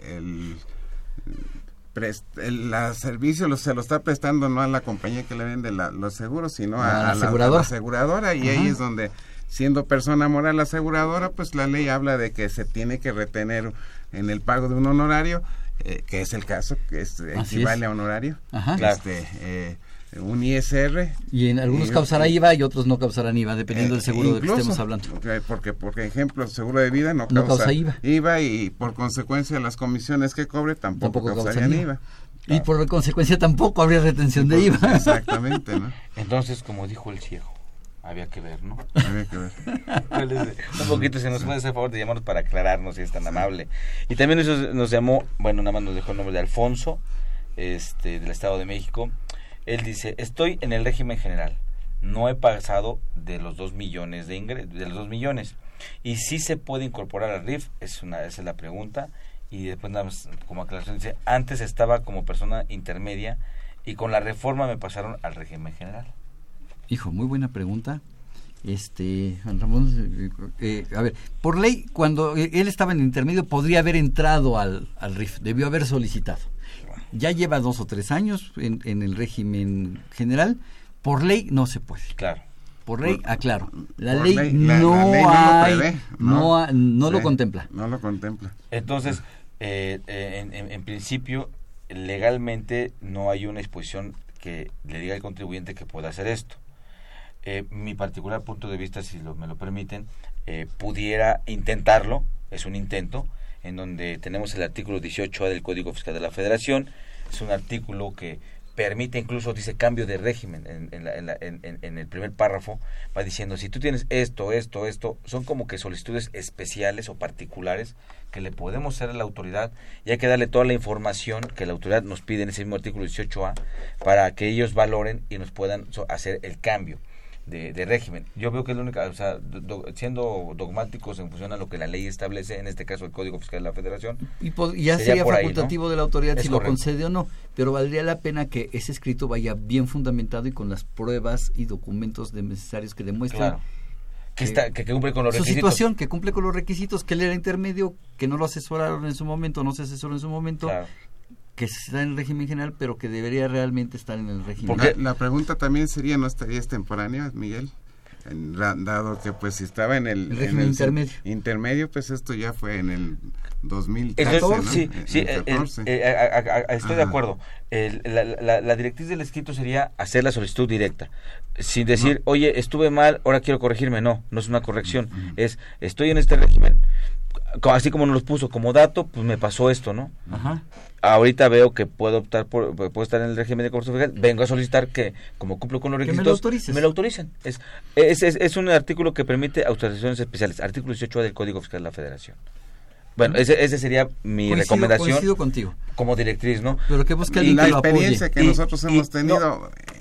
el, la servicio lo- se lo está prestando no a la compañía que le vende la- los seguros, sino a, A la a aseguradora. y ahí es donde siendo persona moral aseguradora, pues la ley habla de que se tiene que retener en el pago de un honorario, eh, que es el caso, que es, Así equivale es. a honorario, Ajá. este, eh, un ISR y en algunos y- causará IVA y otros no causarán IVA dependiendo del eh, seguro del que incluso, estemos hablando ok, Porque, por ejemplo, el seguro de vida no No causa, causa IVA. y por consecuencia las comisiones que cobre tampoco, Tampoco causarían causan IVA. y por consecuencia tampoco habría retención de IVA Exactamente, ¿no? Entonces, como dijo el ciego, había que ver, ¿no? Habría que ver. un poquito, si nos puede hacer favor de llamarnos para aclararnos si es tan amable. Y también nos, nos llamó, bueno, nada más nos dejó el nombre de Alfonso, este, del Estado de México. Él dice, estoy en el régimen general, no he pasado de los dos millones de ingre- de los dos millones. Y si se puede incorporar al RIF, es una, esa es la pregunta. Y después nada más como aclaración dice, antes estaba como persona intermedia y con la reforma me pasaron al régimen general. Hijo, muy buena pregunta. Este, Ramón, eh, a ver, por ley, cuando eh, él estaba en intermedio, podría haber entrado al, al RIF, debió haber solicitado. Ya lleva dos o tres años en, en el régimen general. Por ley no se puede. Claro. Por ley, aclaro. La Por ley, no la ley no lo hay, prevé, no, ¿no? ha- no lo contempla. No lo contempla. Entonces, eh, eh, en, en- en principio, legalmente no hay una exposición que le diga al contribuyente que pueda hacer esto. Eh, mi particular punto de vista, si lo- me lo permiten, eh, pudiera intentarlo, es un intento, en donde tenemos el artículo 18A del Código Fiscal de la Federación, es un artículo que permite incluso, dice cambio de régimen en, la- en la- en- el primer párrafo, va diciendo, si tú tienes esto, esto, esto, son como que solicitudes especiales o particulares que le podemos hacer a la autoridad y hay que darle toda la información que la autoridad nos pide en ese mismo artículo 18A para que ellos valoren y nos puedan hacer el cambio de, de régimen. Yo veo que es la única, o sea, do- do- siendo dogmáticos en función a lo que la ley establece, en este caso el Código Fiscal de la Federación, Y po- ya sería, por ahí, ¿no? facultativo de la autoridad Es si correcto. lo concede o no, pero valdría la pena que ese escrito vaya bien fundamentado y con las pruebas y documentos de- necesarios que demuestren Claro. que, está, que, que cumple con los su requisitos. situación, que cumple con los requisitos, que él era intermedio, que no lo asesoraron en su momento, no se asesoró en su momento, Claro. Que está en el régimen general, pero que debería realmente estar en el régimen. La, la pregunta también sería, ¿no estaría extemporánea, Miguel? Dado que pues si estaba en el, El en régimen intermedio. intermedio, pues esto ya fue en el 2013, Entonces, ¿no? sí, En sí, el el- el- 14. eh, a- a- a- estoy de acuerdo. El- la, la- la directriz del escrito sería hacer la solicitud directa, sin decir, oye, estuve mal, ahora quiero corregirme. No, no es una corrección. Es, estoy en este régimen, así como nos lo puso como dato, pues me pasó esto, ¿no? Ajá. Ahorita veo que puedo optar por, puedo estar en el régimen de comercio fiscal, vengo a solicitar que, como cumplo con los Que me lo requisitos, me lo autoricen. Es, es, es, es un artículo que permite autorizaciones especiales, artículo 18 del Código Fiscal de la Federación. Bueno, ese, ese sería mi Coincido- recomendación coincido contigo. como directriz, ¿no? Pero que Y alguien la que apoye. experiencia que Y- nosotros y- hemos tenido, eh,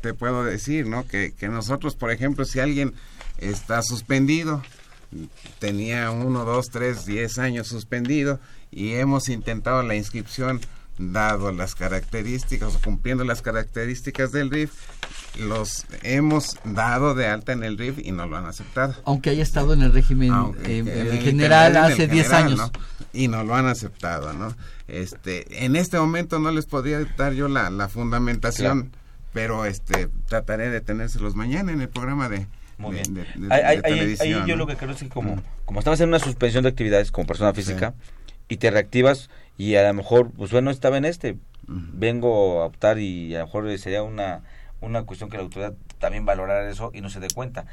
te puedo decir, ¿no? Que, que nosotros, por ejemplo, si alguien está suspendido, tenía uno, dos, tres, diez años suspendido y hemos intentado la inscripción dado las características o cumpliendo las características del RIF, los hemos dado de alta en el RIF y no lo han aceptado. Aunque haya estado en el régimen Aunque- eh, en el general el hace 10 general, años. ¿no? Y no lo han aceptado, ¿no? Este, en este momento no les podría dar yo la, la fundamentación, pero este, trataré de tenérselos mañana en el programa de, Muy de- bien. de- de- Ahí- de ahí- ahí- televisión. ahí yo ¿no? lo que creo es que como, Mm. como estabas en una suspensión de actividades como persona física y te reactivas y a lo mejor, pues bueno, estaba en este, vengo a optar y a lo mejor sería una, una cuestión que la autoridad también valorara eso y no se dé cuenta.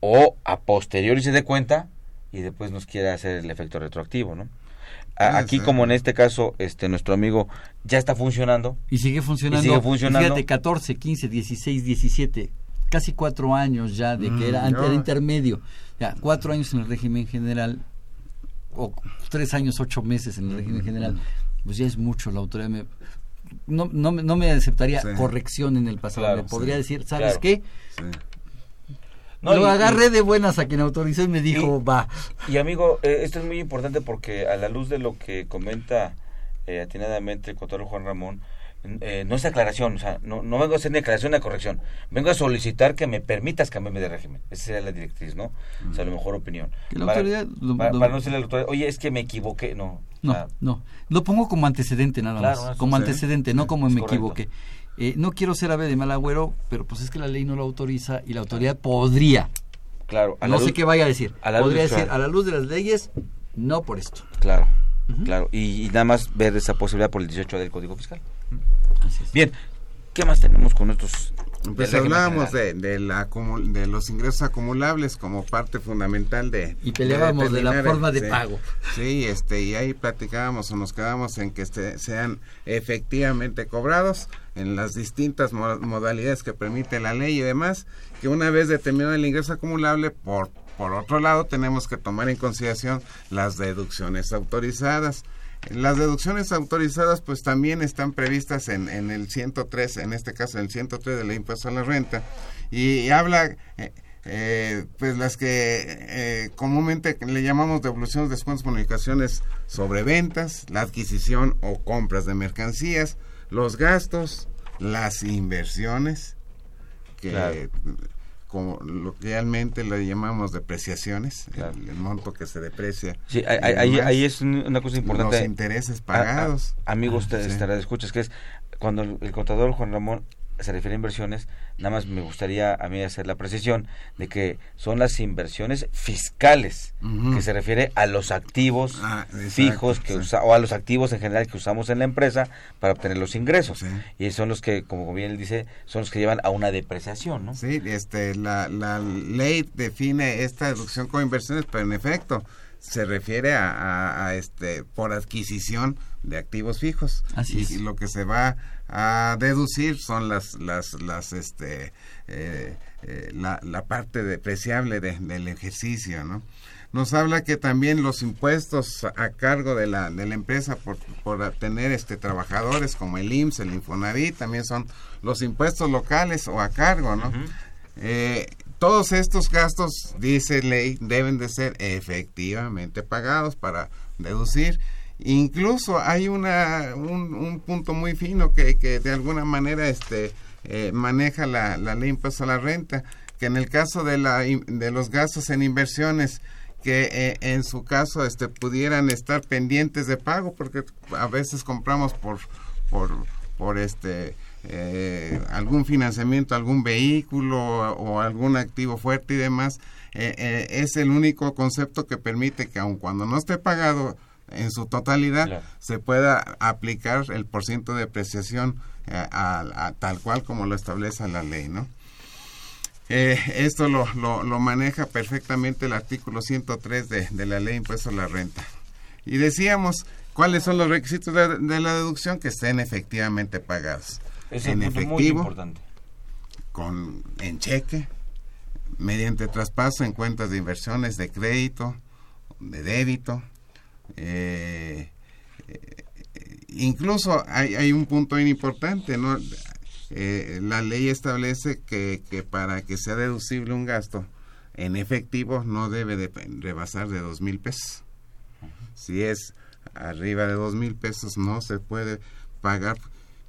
O a posteriori se dé cuenta y después nos quiera hacer el efecto retroactivo, ¿no? Aquí como en este caso, este nuestro amigo ya está funcionando. Y sigue funcionando. Y sigue funcionando. Fíjate, 14, 15, 16, 17, casi cuatro años ya de que Mm, era, antes yo- era intermedio. Ya, cuatro años en el régimen general, o tres años, ocho meses en el régimen general, pues ya es mucho. La autoridad me, no, no, me- no me aceptaría Sí. corrección en el pasado. Claro, me podría sí, decir, ¿sabes claro. qué? Sí. No, Lo y- agarré de buenas a quien autorizó y me dijo, va. Y amigo, eh, esto es muy importante porque a la luz de lo que comenta eh, atinadamente el contador Juan Ramón, eh, no es aclaración, o sea, no, no vengo a hacer ni aclaración ni corrección, vengo a solicitar que me permitas cambiarme de régimen. Esa sería la directriz, ¿no? O sea, la mejor opinión. Que la para, autoridad lo- para- lo- para no a la autoridad, oye, es que me equivoqué, no. No, no. Lo pongo como antecedente nada Claro, más. eso Como sí. antecedente, no como me correcto. equivoqué. Eh, no quiero ser ave de mal agüero, pero pues es que la ley no lo autoriza y la autoridad podría. claro, a la No sé luz- qué vaya a decir. a la luz podría de- decir, a la luz de las leyes, no por esto. Claro, claro. Y, y nada más ver esa posibilidad por el 18 del Código Fiscal. Así es. Bien, ¿qué más tenemos con estos? Pues hablábamos de, de, la acumu- de los ingresos acumulables como parte fundamental de... Y peleábamos de la forma de sí. pago. Sí, este, y ahí platicábamos o nos quedamos en que este, sean efectivamente cobrados en las distintas mo- modalidades que permite la ley y demás, que una vez determinado el ingreso acumulable, por, por otro lado tenemos que tomar en consideración las deducciones autorizadas. Las deducciones autorizadas pues también están previstas en, en el 103, en este caso en el 103 de la impuesto a la renta, y, habla... eh, eh, pues las que eh, comúnmente le llamamos devoluciones, descuentos, bonificaciones sobre ventas, la adquisición o compras de mercancías, los gastos, las inversiones, que. Como lo que realmente le llamamos depreciaciones, el, monto que se deprecia. Sí, ahí, ahí, es una cosa importante. Los intereses pagados. amigos, ah, estará escuchas que es cuando el contador Juan Ramón se refiere a inversiones, nada más me gustaría a mí hacer la precisión de que son las inversiones fiscales, que se refiere a los activos ah, fijos que o a los activos en general que usamos en la empresa para obtener los ingresos. Y son los que, como bien él dice, son los que llevan a una depreciación, ¿no? Sí, este, la, la ley define esta deducción como inversiones, pero en efecto se refiere a, este por adquisición de activos fijos. Así y, lo que se va a deducir son las las las este eh, eh, la, la, parte depreciable del ejercicio no nos habla que también los impuestos a cargo de la, de la empresa por, por tener este trabajadores como el IMSS, el Infonavit, también son los impuestos locales o a cargo, ¿no? eh, todos estos gastos, dice ley, deben de ser efectivamente pagados para deducir Incluso hay una, un, punto muy fino que, que, de alguna manera este, eh, maneja la, la ley impuesto a la renta, que en el caso de, la, de los gastos en inversiones, que eh, en su caso este, pudieran estar pendientes de pago, porque a veces compramos por, por, por este, eh, algún financiamiento, algún vehículo o, algún activo fuerte y demás, es el único concepto que permite que aun cuando no esté pagado, en su totalidad se pueda aplicar el porcentaje de depreciación eh, a, tal cual como lo establece la ley, ¿no? Eh, esto lo, lo, maneja perfectamente el artículo 103 de, de la ley impuesto a la renta. Y decíamos, ¿cuáles son los requisitos de, la deducción? Que estén efectivamente pagados. en efectivo, con en cheque, mediante traspaso en cuentas de inversiones de crédito, de débito, eh, incluso hay, hay, un punto bien importante, ¿no? Eh, la ley establece que, que, para que sea deducible un gasto en efectivo no debe de rebasar de dos mil pesos. Si es arriba de dos mil pesos no se puede pagar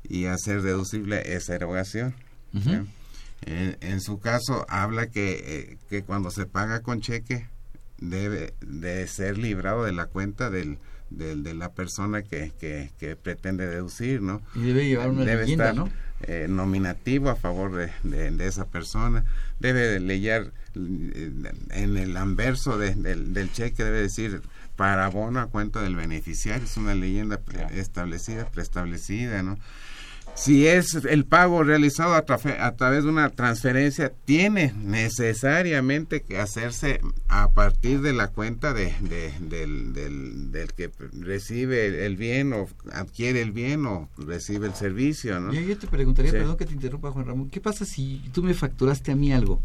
y hacer deducible esa erogación. en, su caso habla que, eh, que cuando se paga con cheque debe de ser librado de la cuenta del, de la persona que, que, pretende deducir, ¿no? Y debe llevar una debe estar, ¿no? Eh, nominativo a favor de, de, esa persona. Debe de leer eh, en el anverso del, del cheque, debe decir para abono a cuenta del beneficiario. Es una leyenda establecida, preestablecida, ¿no? Si es el pago realizado a, través de una transferencia, tiene necesariamente que hacerse a partir de la cuenta de, del, del, que recibe el bien o adquiere el bien o recibe el servicio, ¿no? Yo, te preguntaría, perdón que te interrumpa Juan Ramón, ¿qué pasa si tú me facturaste a mí algo?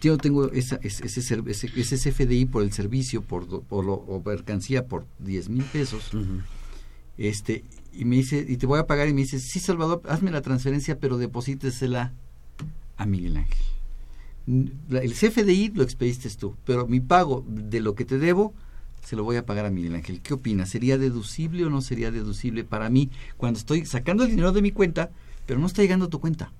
Yo tengo esa, ese, ese, ese, CFDI por el servicio por, por lo, o mercancía por 10 mil pesos. este y me dice, y te voy a pagar, y me dice, sí, Salvador, hazme la transferencia, pero deposítesela a Miguel Ángel. El CFDI lo expediste tú, pero mi pago de lo que te debo se lo voy a pagar a Miguel Ángel. ¿Qué opinas? ¿Sería deducible o no sería deducible para mí cuando estoy sacando el dinero de mi cuenta, pero no está llegando a tu cuenta?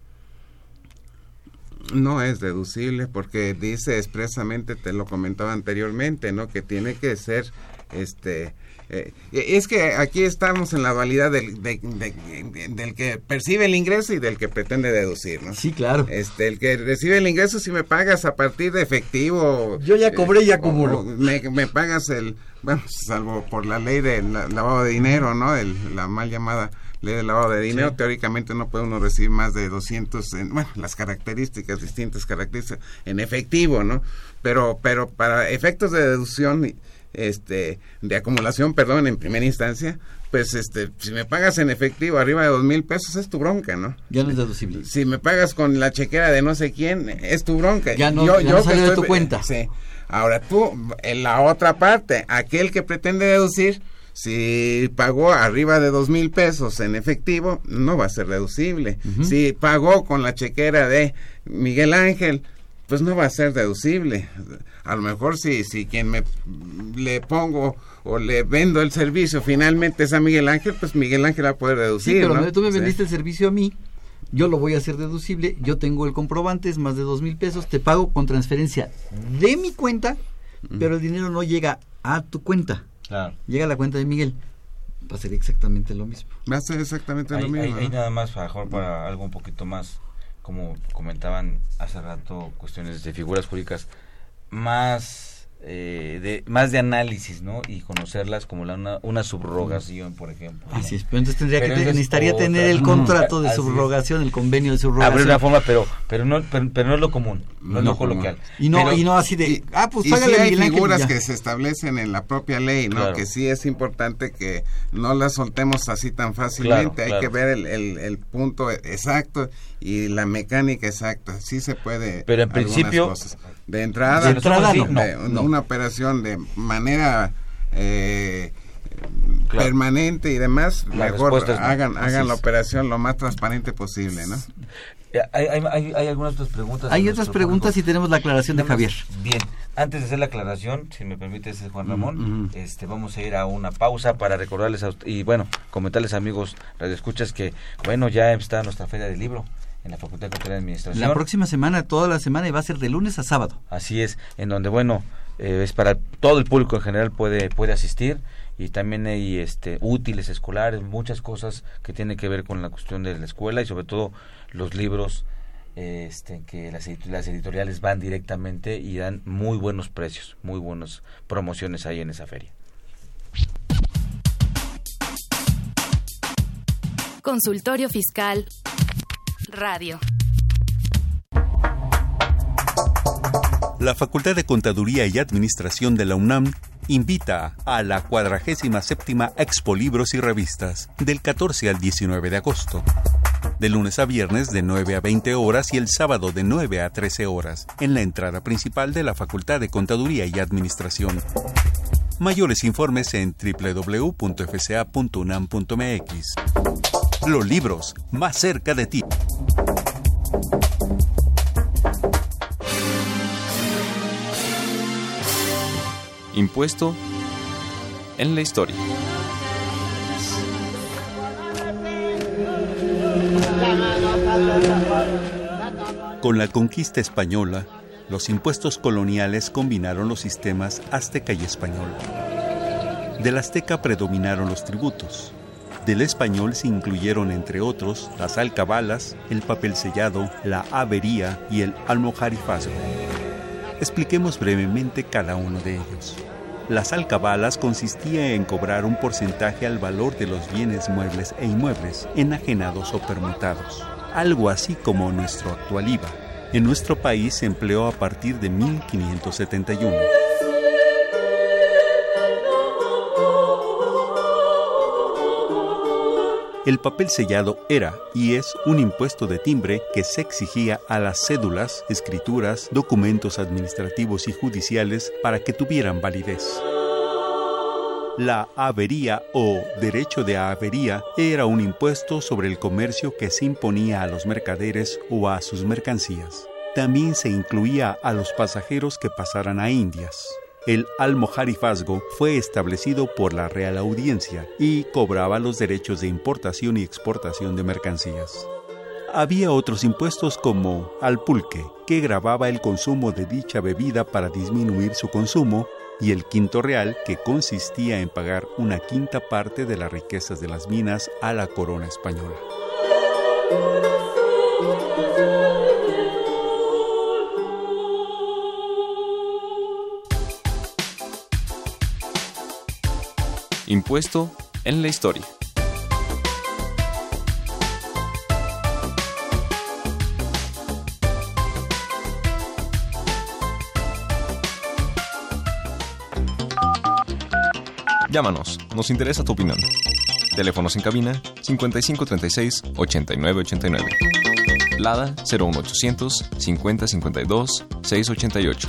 No es deducible porque dice expresamente, te lo comentaba anteriormente, ¿no? Que tiene que ser este eh, es que aquí estamos en la dualidad del, del que percibe el ingreso y del que pretende deducir, ¿no? Sí, claro. Este, el que recibe el ingreso, si me pagas a partir de efectivo. Yo ya cobré y acumulo. Me, me, pagas el, bueno, salvo por la ley de lavado de dinero, ¿no? El, la mal llamada ley de lavado de dinero, teóricamente no puede uno recibir más de 200, en, bueno, las características, distintas características en efectivo, ¿no? Pero, pero para efectos de deducción este de acumulación, perdón, en primera instancia, pues este si me pagas en efectivo arriba de dos mil pesos es tu bronca, ¿no? Ya no es deducible. Si me pagas con la chequera de no sé quién es tu bronca. Ya no, yo, yo de tu cuenta. Sí. Ahora tú en la otra parte, aquel que pretende deducir si pagó arriba de dos mil pesos en efectivo, no va a ser deducible. Si pagó con la chequera de Miguel Ángel, pues no va a ser deducible. A lo mejor si, si quien me le pongo o le vendo el servicio finalmente es a Miguel Ángel, pues Miguel Ángel va a poder deducir. Sí, pero tú me vendiste el servicio a mí yo lo voy a hacer deducible, yo tengo el comprobante, es más de dos mil pesos, te pago con transferencia de mi cuenta, pero el dinero no llega a tu cuenta, Claro. llega a la cuenta de Miguel. Va a ser exactamente lo mismo. Va a ser exactamente Hay, lo mismo. hay- hay ¿no? nada más para algo un poquito más, como comentaban hace rato, cuestiones de figuras jurídicas, más eh, de más de análisis, ¿no? Y conocerlas como la, una, una subrogación, por ejemplo. ¿no? Así es, pero entonces tendría Pero que necesitaría otra. tener el contrato de es. subrogación, el convenio de subrogación. Abre una forma, pero pero no pero, pero no es lo común, no, es lo común. coloquial. Y no, Pero- y no así de, ah, pues y págale sí hay figuras que se establecen en la propia ley, ¿no? Claro. Que sí es importante que no las soltemos así tan fácilmente. Claro, hay claro. que ver el, el- el punto exacto y la mecánica exacta. Sí se puede. Pero en principio- cosas. de entrada, De entrada, sí, no. de una operación de manera eh, Claro. permanente y demás, La mejor no. hagan hagan la operación lo más transparente posible, ¿no? Eh, Hay, hay, hay, hay algunas otras preguntas. Hay otras preguntas y tenemos la aclaración de Javier. Bien, antes de hacer la aclaración, si me permite, ese Juan Ramón, este, vamos a ir a una pausa para recordarles a y bueno, comentarles amigos radioescuchas que bueno ya está nuestra feria del libro en la Facultad de Cultura y Administración. La próxima semana, toda la semana, y va a ser de lunes a sábado. Así es, en donde bueno eh, es para todo el público en general puede puede asistir y también hay este útiles escolares, muchas cosas que tienen que ver con la cuestión de la escuela y sobre todo los libros este que las, edit- las editoriales van directamente y dan muy buenos precios, muy buenas promociones ahí en esa feria. Consultorio Fiscal Radio. La Facultad de Contaduría y Administración de la UNAM invita a la 47 Expo Libros y Revistas del 14 al 19 de agosto. De lunes a viernes de 9 a 20 horas y el sábado de 9 a 13 horas en la entrada principal de la Facultad de Contaduría y Administración. Mayores informes en www.fca.unam.mx. Los libros más cerca de ti. Impuesto en la historia. Con la conquista española, los impuestos coloniales combinaron los sistemas azteca y español. Del azteca predominaron los tributos. Del español se incluyeron, entre otros, las alcabalas, el papel sellado, la avería y el almojarifazgo. Expliquemos brevemente cada uno de ellos. Las alcabalas consistía en cobrar un porcentaje al valor de los bienes muebles e inmuebles, enajenados o permutados, algo así como nuestro actual IVA. En nuestro país se empleó a partir de 1571. El papel sellado era y es un impuesto de timbre que se exigía a las cédulas, escrituras, documentos administrativos y judiciales para que tuvieran validez. La avería o derecho de avería era un impuesto sobre el comercio que se imponía a los mercaderes o a sus mercancías. También se incluía a los pasajeros que pasaran a Indias. El almojarifazgo fue establecido por la Real Audiencia y cobraba los derechos de importación y exportación de mercancías. Había otros impuestos como al pulque, que grababa el consumo de dicha bebida para disminuir su consumo, y el quinto real, que consistía en pagar una quinta parte de las riquezas de las minas a la corona española. Impuesto en la historia. Llámanos, nos interesa tu opinión. Teléfonos en cabina 5536 8989. Lada 01800 5052 688.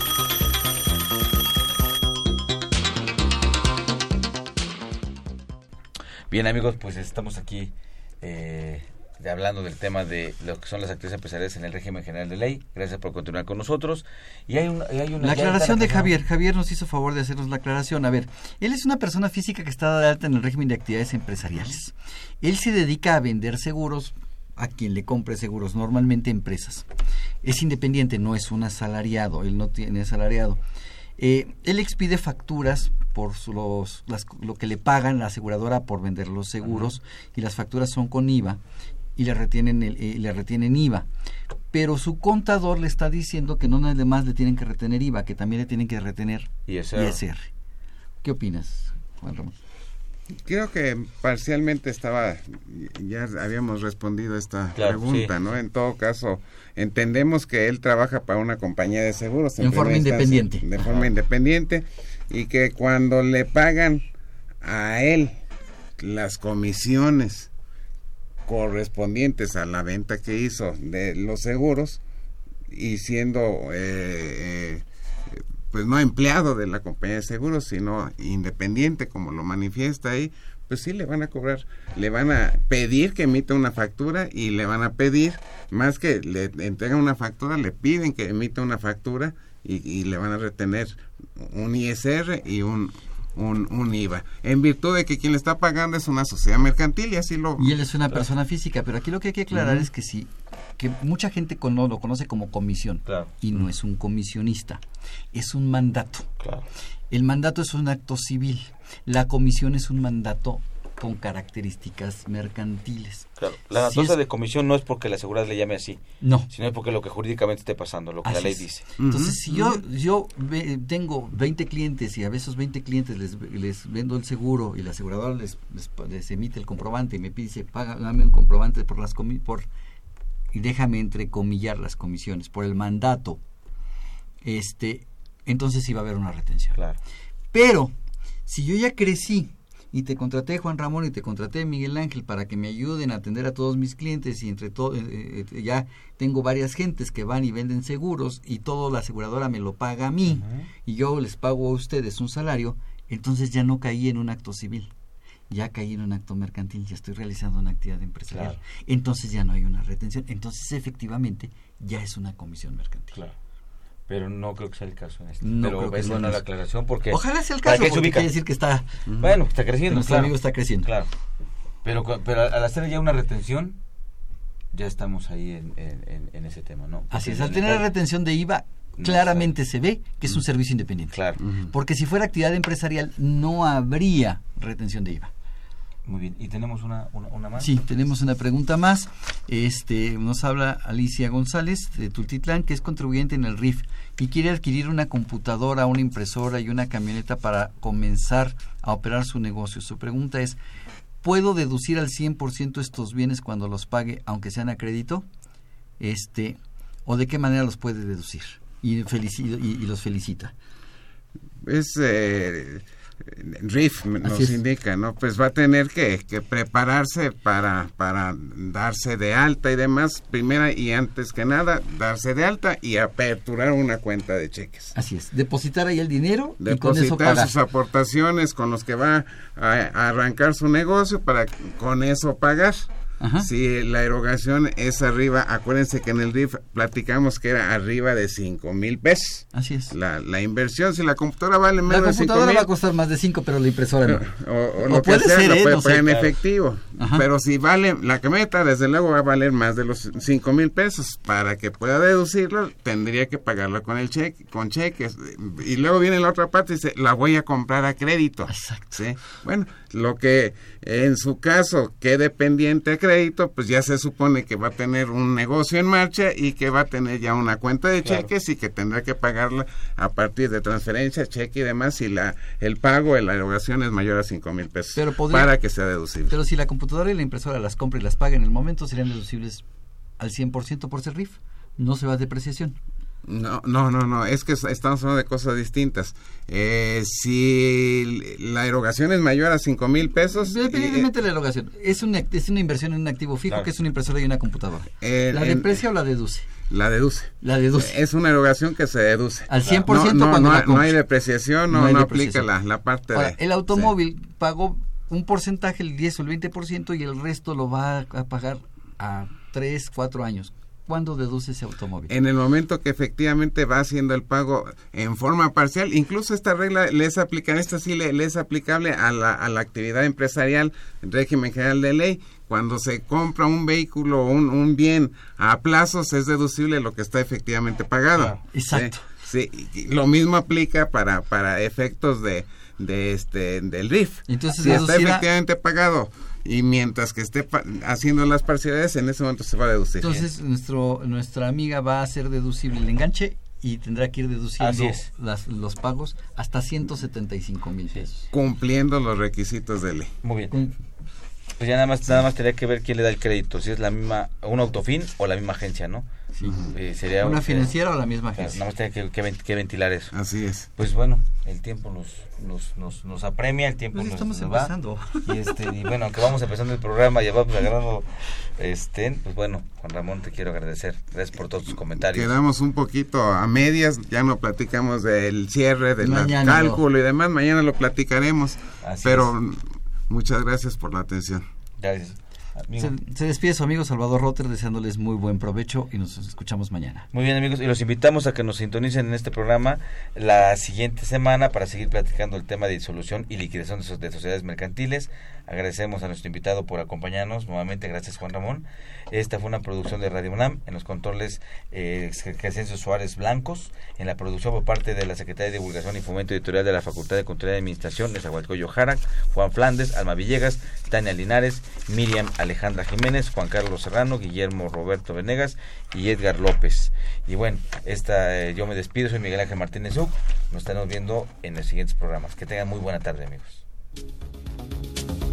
Bien amigos, pues estamos aquí eh, de- hablando del tema de lo que son las actividades empresariales en el régimen general de ley. Gracias por continuar con nosotros. Y hay, un- y hay una... La aclaración de Javier. Javier nos hizo favor de hacernos la aclaración. A ver, él es una persona física que está de alta en el régimen de actividades empresariales. Él se dedica a vender seguros a quien le compre seguros, normalmente empresas. Es independiente, no es un asalariado, él no tiene asalariado. Eh, él expide facturas por los, lo que le pagan la aseguradora por vender los seguros y las facturas son con IVA y le retienen, el, eh, le retienen IVA. Pero su contador le está diciendo que no nada más le tienen que retener IVA, que también le tienen que retener ISR. ¿Qué opinas, Juan Ramón? Creo que parcialmente estaba, ya habíamos respondido esta pregunta, ¿no? En todo caso, entendemos que él trabaja para una compañía de seguros. En, forma independiente. De forma independiente y que cuando le pagan a él las comisiones correspondientes a la venta que hizo de los seguros y siendo eh, eh, pues no empleado de la compañía de seguros, sino independiente, como lo manifiesta ahí, pues sí le van a cobrar, le van a pedir que emita una factura y le van a pedir, más que le entregan una factura, le piden que emita una factura y, le van a retener un ISR y un, un, IVA, en virtud de que quien le está pagando es una sociedad mercantil y así lo... Y él es una persona física, pero aquí lo que hay que aclarar es que si que mucha gente lo conoce como comisión. Y no es un comisionista, es un mandato. El mandato es un acto civil, la comisión es un mandato con características mercantiles. Claro, la naturaleza de comisión no es porque la seguridad le llame así, no, sino es porque lo que jurídicamente esté pasando, lo que la ley dice. Entonces, si yo yo tengo 20 clientes y a esos 20 clientes les, les vendo el seguro y la aseguradora les, les, emite el comprobante y me pide, paga, dame un comprobante por las por y déjame entrecomillar las comisiones por el mandato, este, entonces sí va a haber una retención. Claro. Pero si yo ya crecí y te contraté Juan Ramón y te contraté Miguel Ángel para que me ayuden a atender a todos mis clientes y entre todo eh, eh, ya tengo varias gentes que van y venden seguros y todo la aseguradora me lo paga a mí y yo les pago a ustedes un salario, entonces ya no caí en un acto civil. Ya caí en un acto mercantil, ya estoy realizando una actividad empresarial. Entonces ya no hay una retención. Entonces efectivamente ya es una comisión mercantil. Claro pero no creo que sea el caso en este. No pero es buena la aclaración porque... Ojalá sea el caso, porque quiere decir que está... Bueno, está creciendo, Nuestro amigo está creciendo. Claro. Pero, pero al hacer ya una retención, ya estamos ahí en, en, ese tema, ¿no? Así es, al tener la retención de IVA, claramente se ve que es un servicio independiente. Claro. Porque si fuera actividad empresarial, no habría retención de IVA. Muy bien, ¿y tenemos una, una, más? Sí, tenemos una pregunta más. Este, nos habla Alicia González de Tultitlán, que es contribuyente en el RIF y quiere adquirir una computadora, una impresora y una camioneta para comenzar a operar su negocio. Su pregunta es, ¿puedo deducir al 100% estos bienes cuando los pague, aunque sean a crédito? Este, ¿O de qué manera los puede deducir? Y, y, y los felicita. Es... Eh RIF nos indica, ¿no? Pues va a tener que, que, prepararse para, para darse de alta y demás, primera y antes que nada, darse de alta y aperturar una cuenta de cheques. Así es, depositar ahí el dinero depositar y con eso sus aportaciones con los que va a, arrancar su negocio para con eso pagar. Si la erogación es arriba, acuérdense que en el RIF platicamos que era arriba de 5 mil pesos. Así es. La, la inversión, si la computadora vale menos de 5 mil. La computadora va a costar más de 5, pero la impresora no. O, lo puede ser, lo ¿eh? puede pagar en efectivo. Pero si vale, la camioneta desde luego va a valer más de los 5 mil pesos. Para que pueda deducirlo, tendría que pagarlo con el cheque, con cheques. Y luego viene la otra parte y dice, la voy a comprar a crédito. Exacto. ¿Sí? Bueno, lo que en su caso quede pendiente a crédito, pues ya se supone que va a tener un negocio en marcha y que va a tener ya una cuenta de cheques y que tendrá que pagarla a partir de transferencia, cheque y demás si la el pago de la erogación es mayor a cinco mil pesos para que sea deducible. Pero si la computadora y la impresora las compra y las paga en el momento, serían deducibles al 100% por ser RIF. No se va a depreciación. No, no, no, no, es que estamos hablando de cosas distintas. Eh, si la erogación es mayor a cinco mil pesos... Independientemente de la erogación, es una, es una inversión en un activo fijo que es una impresora y una computadora. ¿La deprecia o la deduce? La deduce. La deduce. Es una erogación que se deduce. Al 100% no, cuando no, hay depreciación, no, no, aplica la, la, parte de... El automóvil pagó un porcentaje, el 10 o el 20%, y el resto lo va a pagar a 3, 4 años cuándo deduce ese automóvil? En el momento que efectivamente va haciendo el pago en forma parcial, incluso esta regla les aplica, esta sí le, es aplicable a la, a la actividad empresarial, régimen general de ley, cuando se compra un vehículo o un, un, bien a plazos es deducible lo que está efectivamente pagado. exacto. Sí, lo mismo aplica para, para efectos de, de este del RIF. Entonces, si está efectivamente pagado y mientras que esté haciendo las parcialidades, en ese momento se va a deducir. Entonces, nuestro, nuestra amiga va a hacer deducible el enganche y tendrá que ir deduciendo las, los pagos hasta 175 mil pesos. Cumpliendo los requisitos de ley. Muy bien. Pues ya nada más, nada más tendría que ver quién le da el crédito, si es la misma, un autofin o la misma agencia, ¿no? Eh, sería ¿Una financiera o la misma agencia? Nada más tiene que, ventilar eso. Así es. Pues bueno, el tiempo nos, nos, nos, nos apremia, el tiempo pues nos, estamos empezando. Y, este, y bueno, aunque vamos empezando el programa, ya vamos agarrando, este, pues bueno, Juan Ramón, te quiero agradecer. Gracias por todos tus comentarios. Quedamos un poquito a medias, ya no platicamos del cierre, del cálculo y demás, mañana lo platicaremos. pero muchas gracias por la atención. Gracias. Se, despide su amigo Salvador Rotter deseándoles muy buen provecho y nos escuchamos mañana. Muy bien amigos y los invitamos a que nos sintonicen en este programa la siguiente semana para seguir platicando el tema de disolución y liquidación de sociedades mercantiles. Agradecemos a nuestro invitado por acompañarnos nuevamente. Gracias Juan Ramón. Esta fue una producción de Radio UNAM en los controles eh, Suárez Blancos, en la producción por parte de la Secretaría de Divulgación y Fomento Editorial de la Facultad de Control y Administración, Nezahualcóyotl Jara, Juan Flandes, Alma Villegas, Tania Linares, Miriam Alejandra Jiménez, Juan Carlos Serrano, Guillermo Roberto Venegas y Edgar López. Y bueno, esta, eh, yo me despido, soy Miguel Ángel Martínez Uc. Nos estaremos viendo en los siguientes programas. Que tengan muy buena tarde, amigos.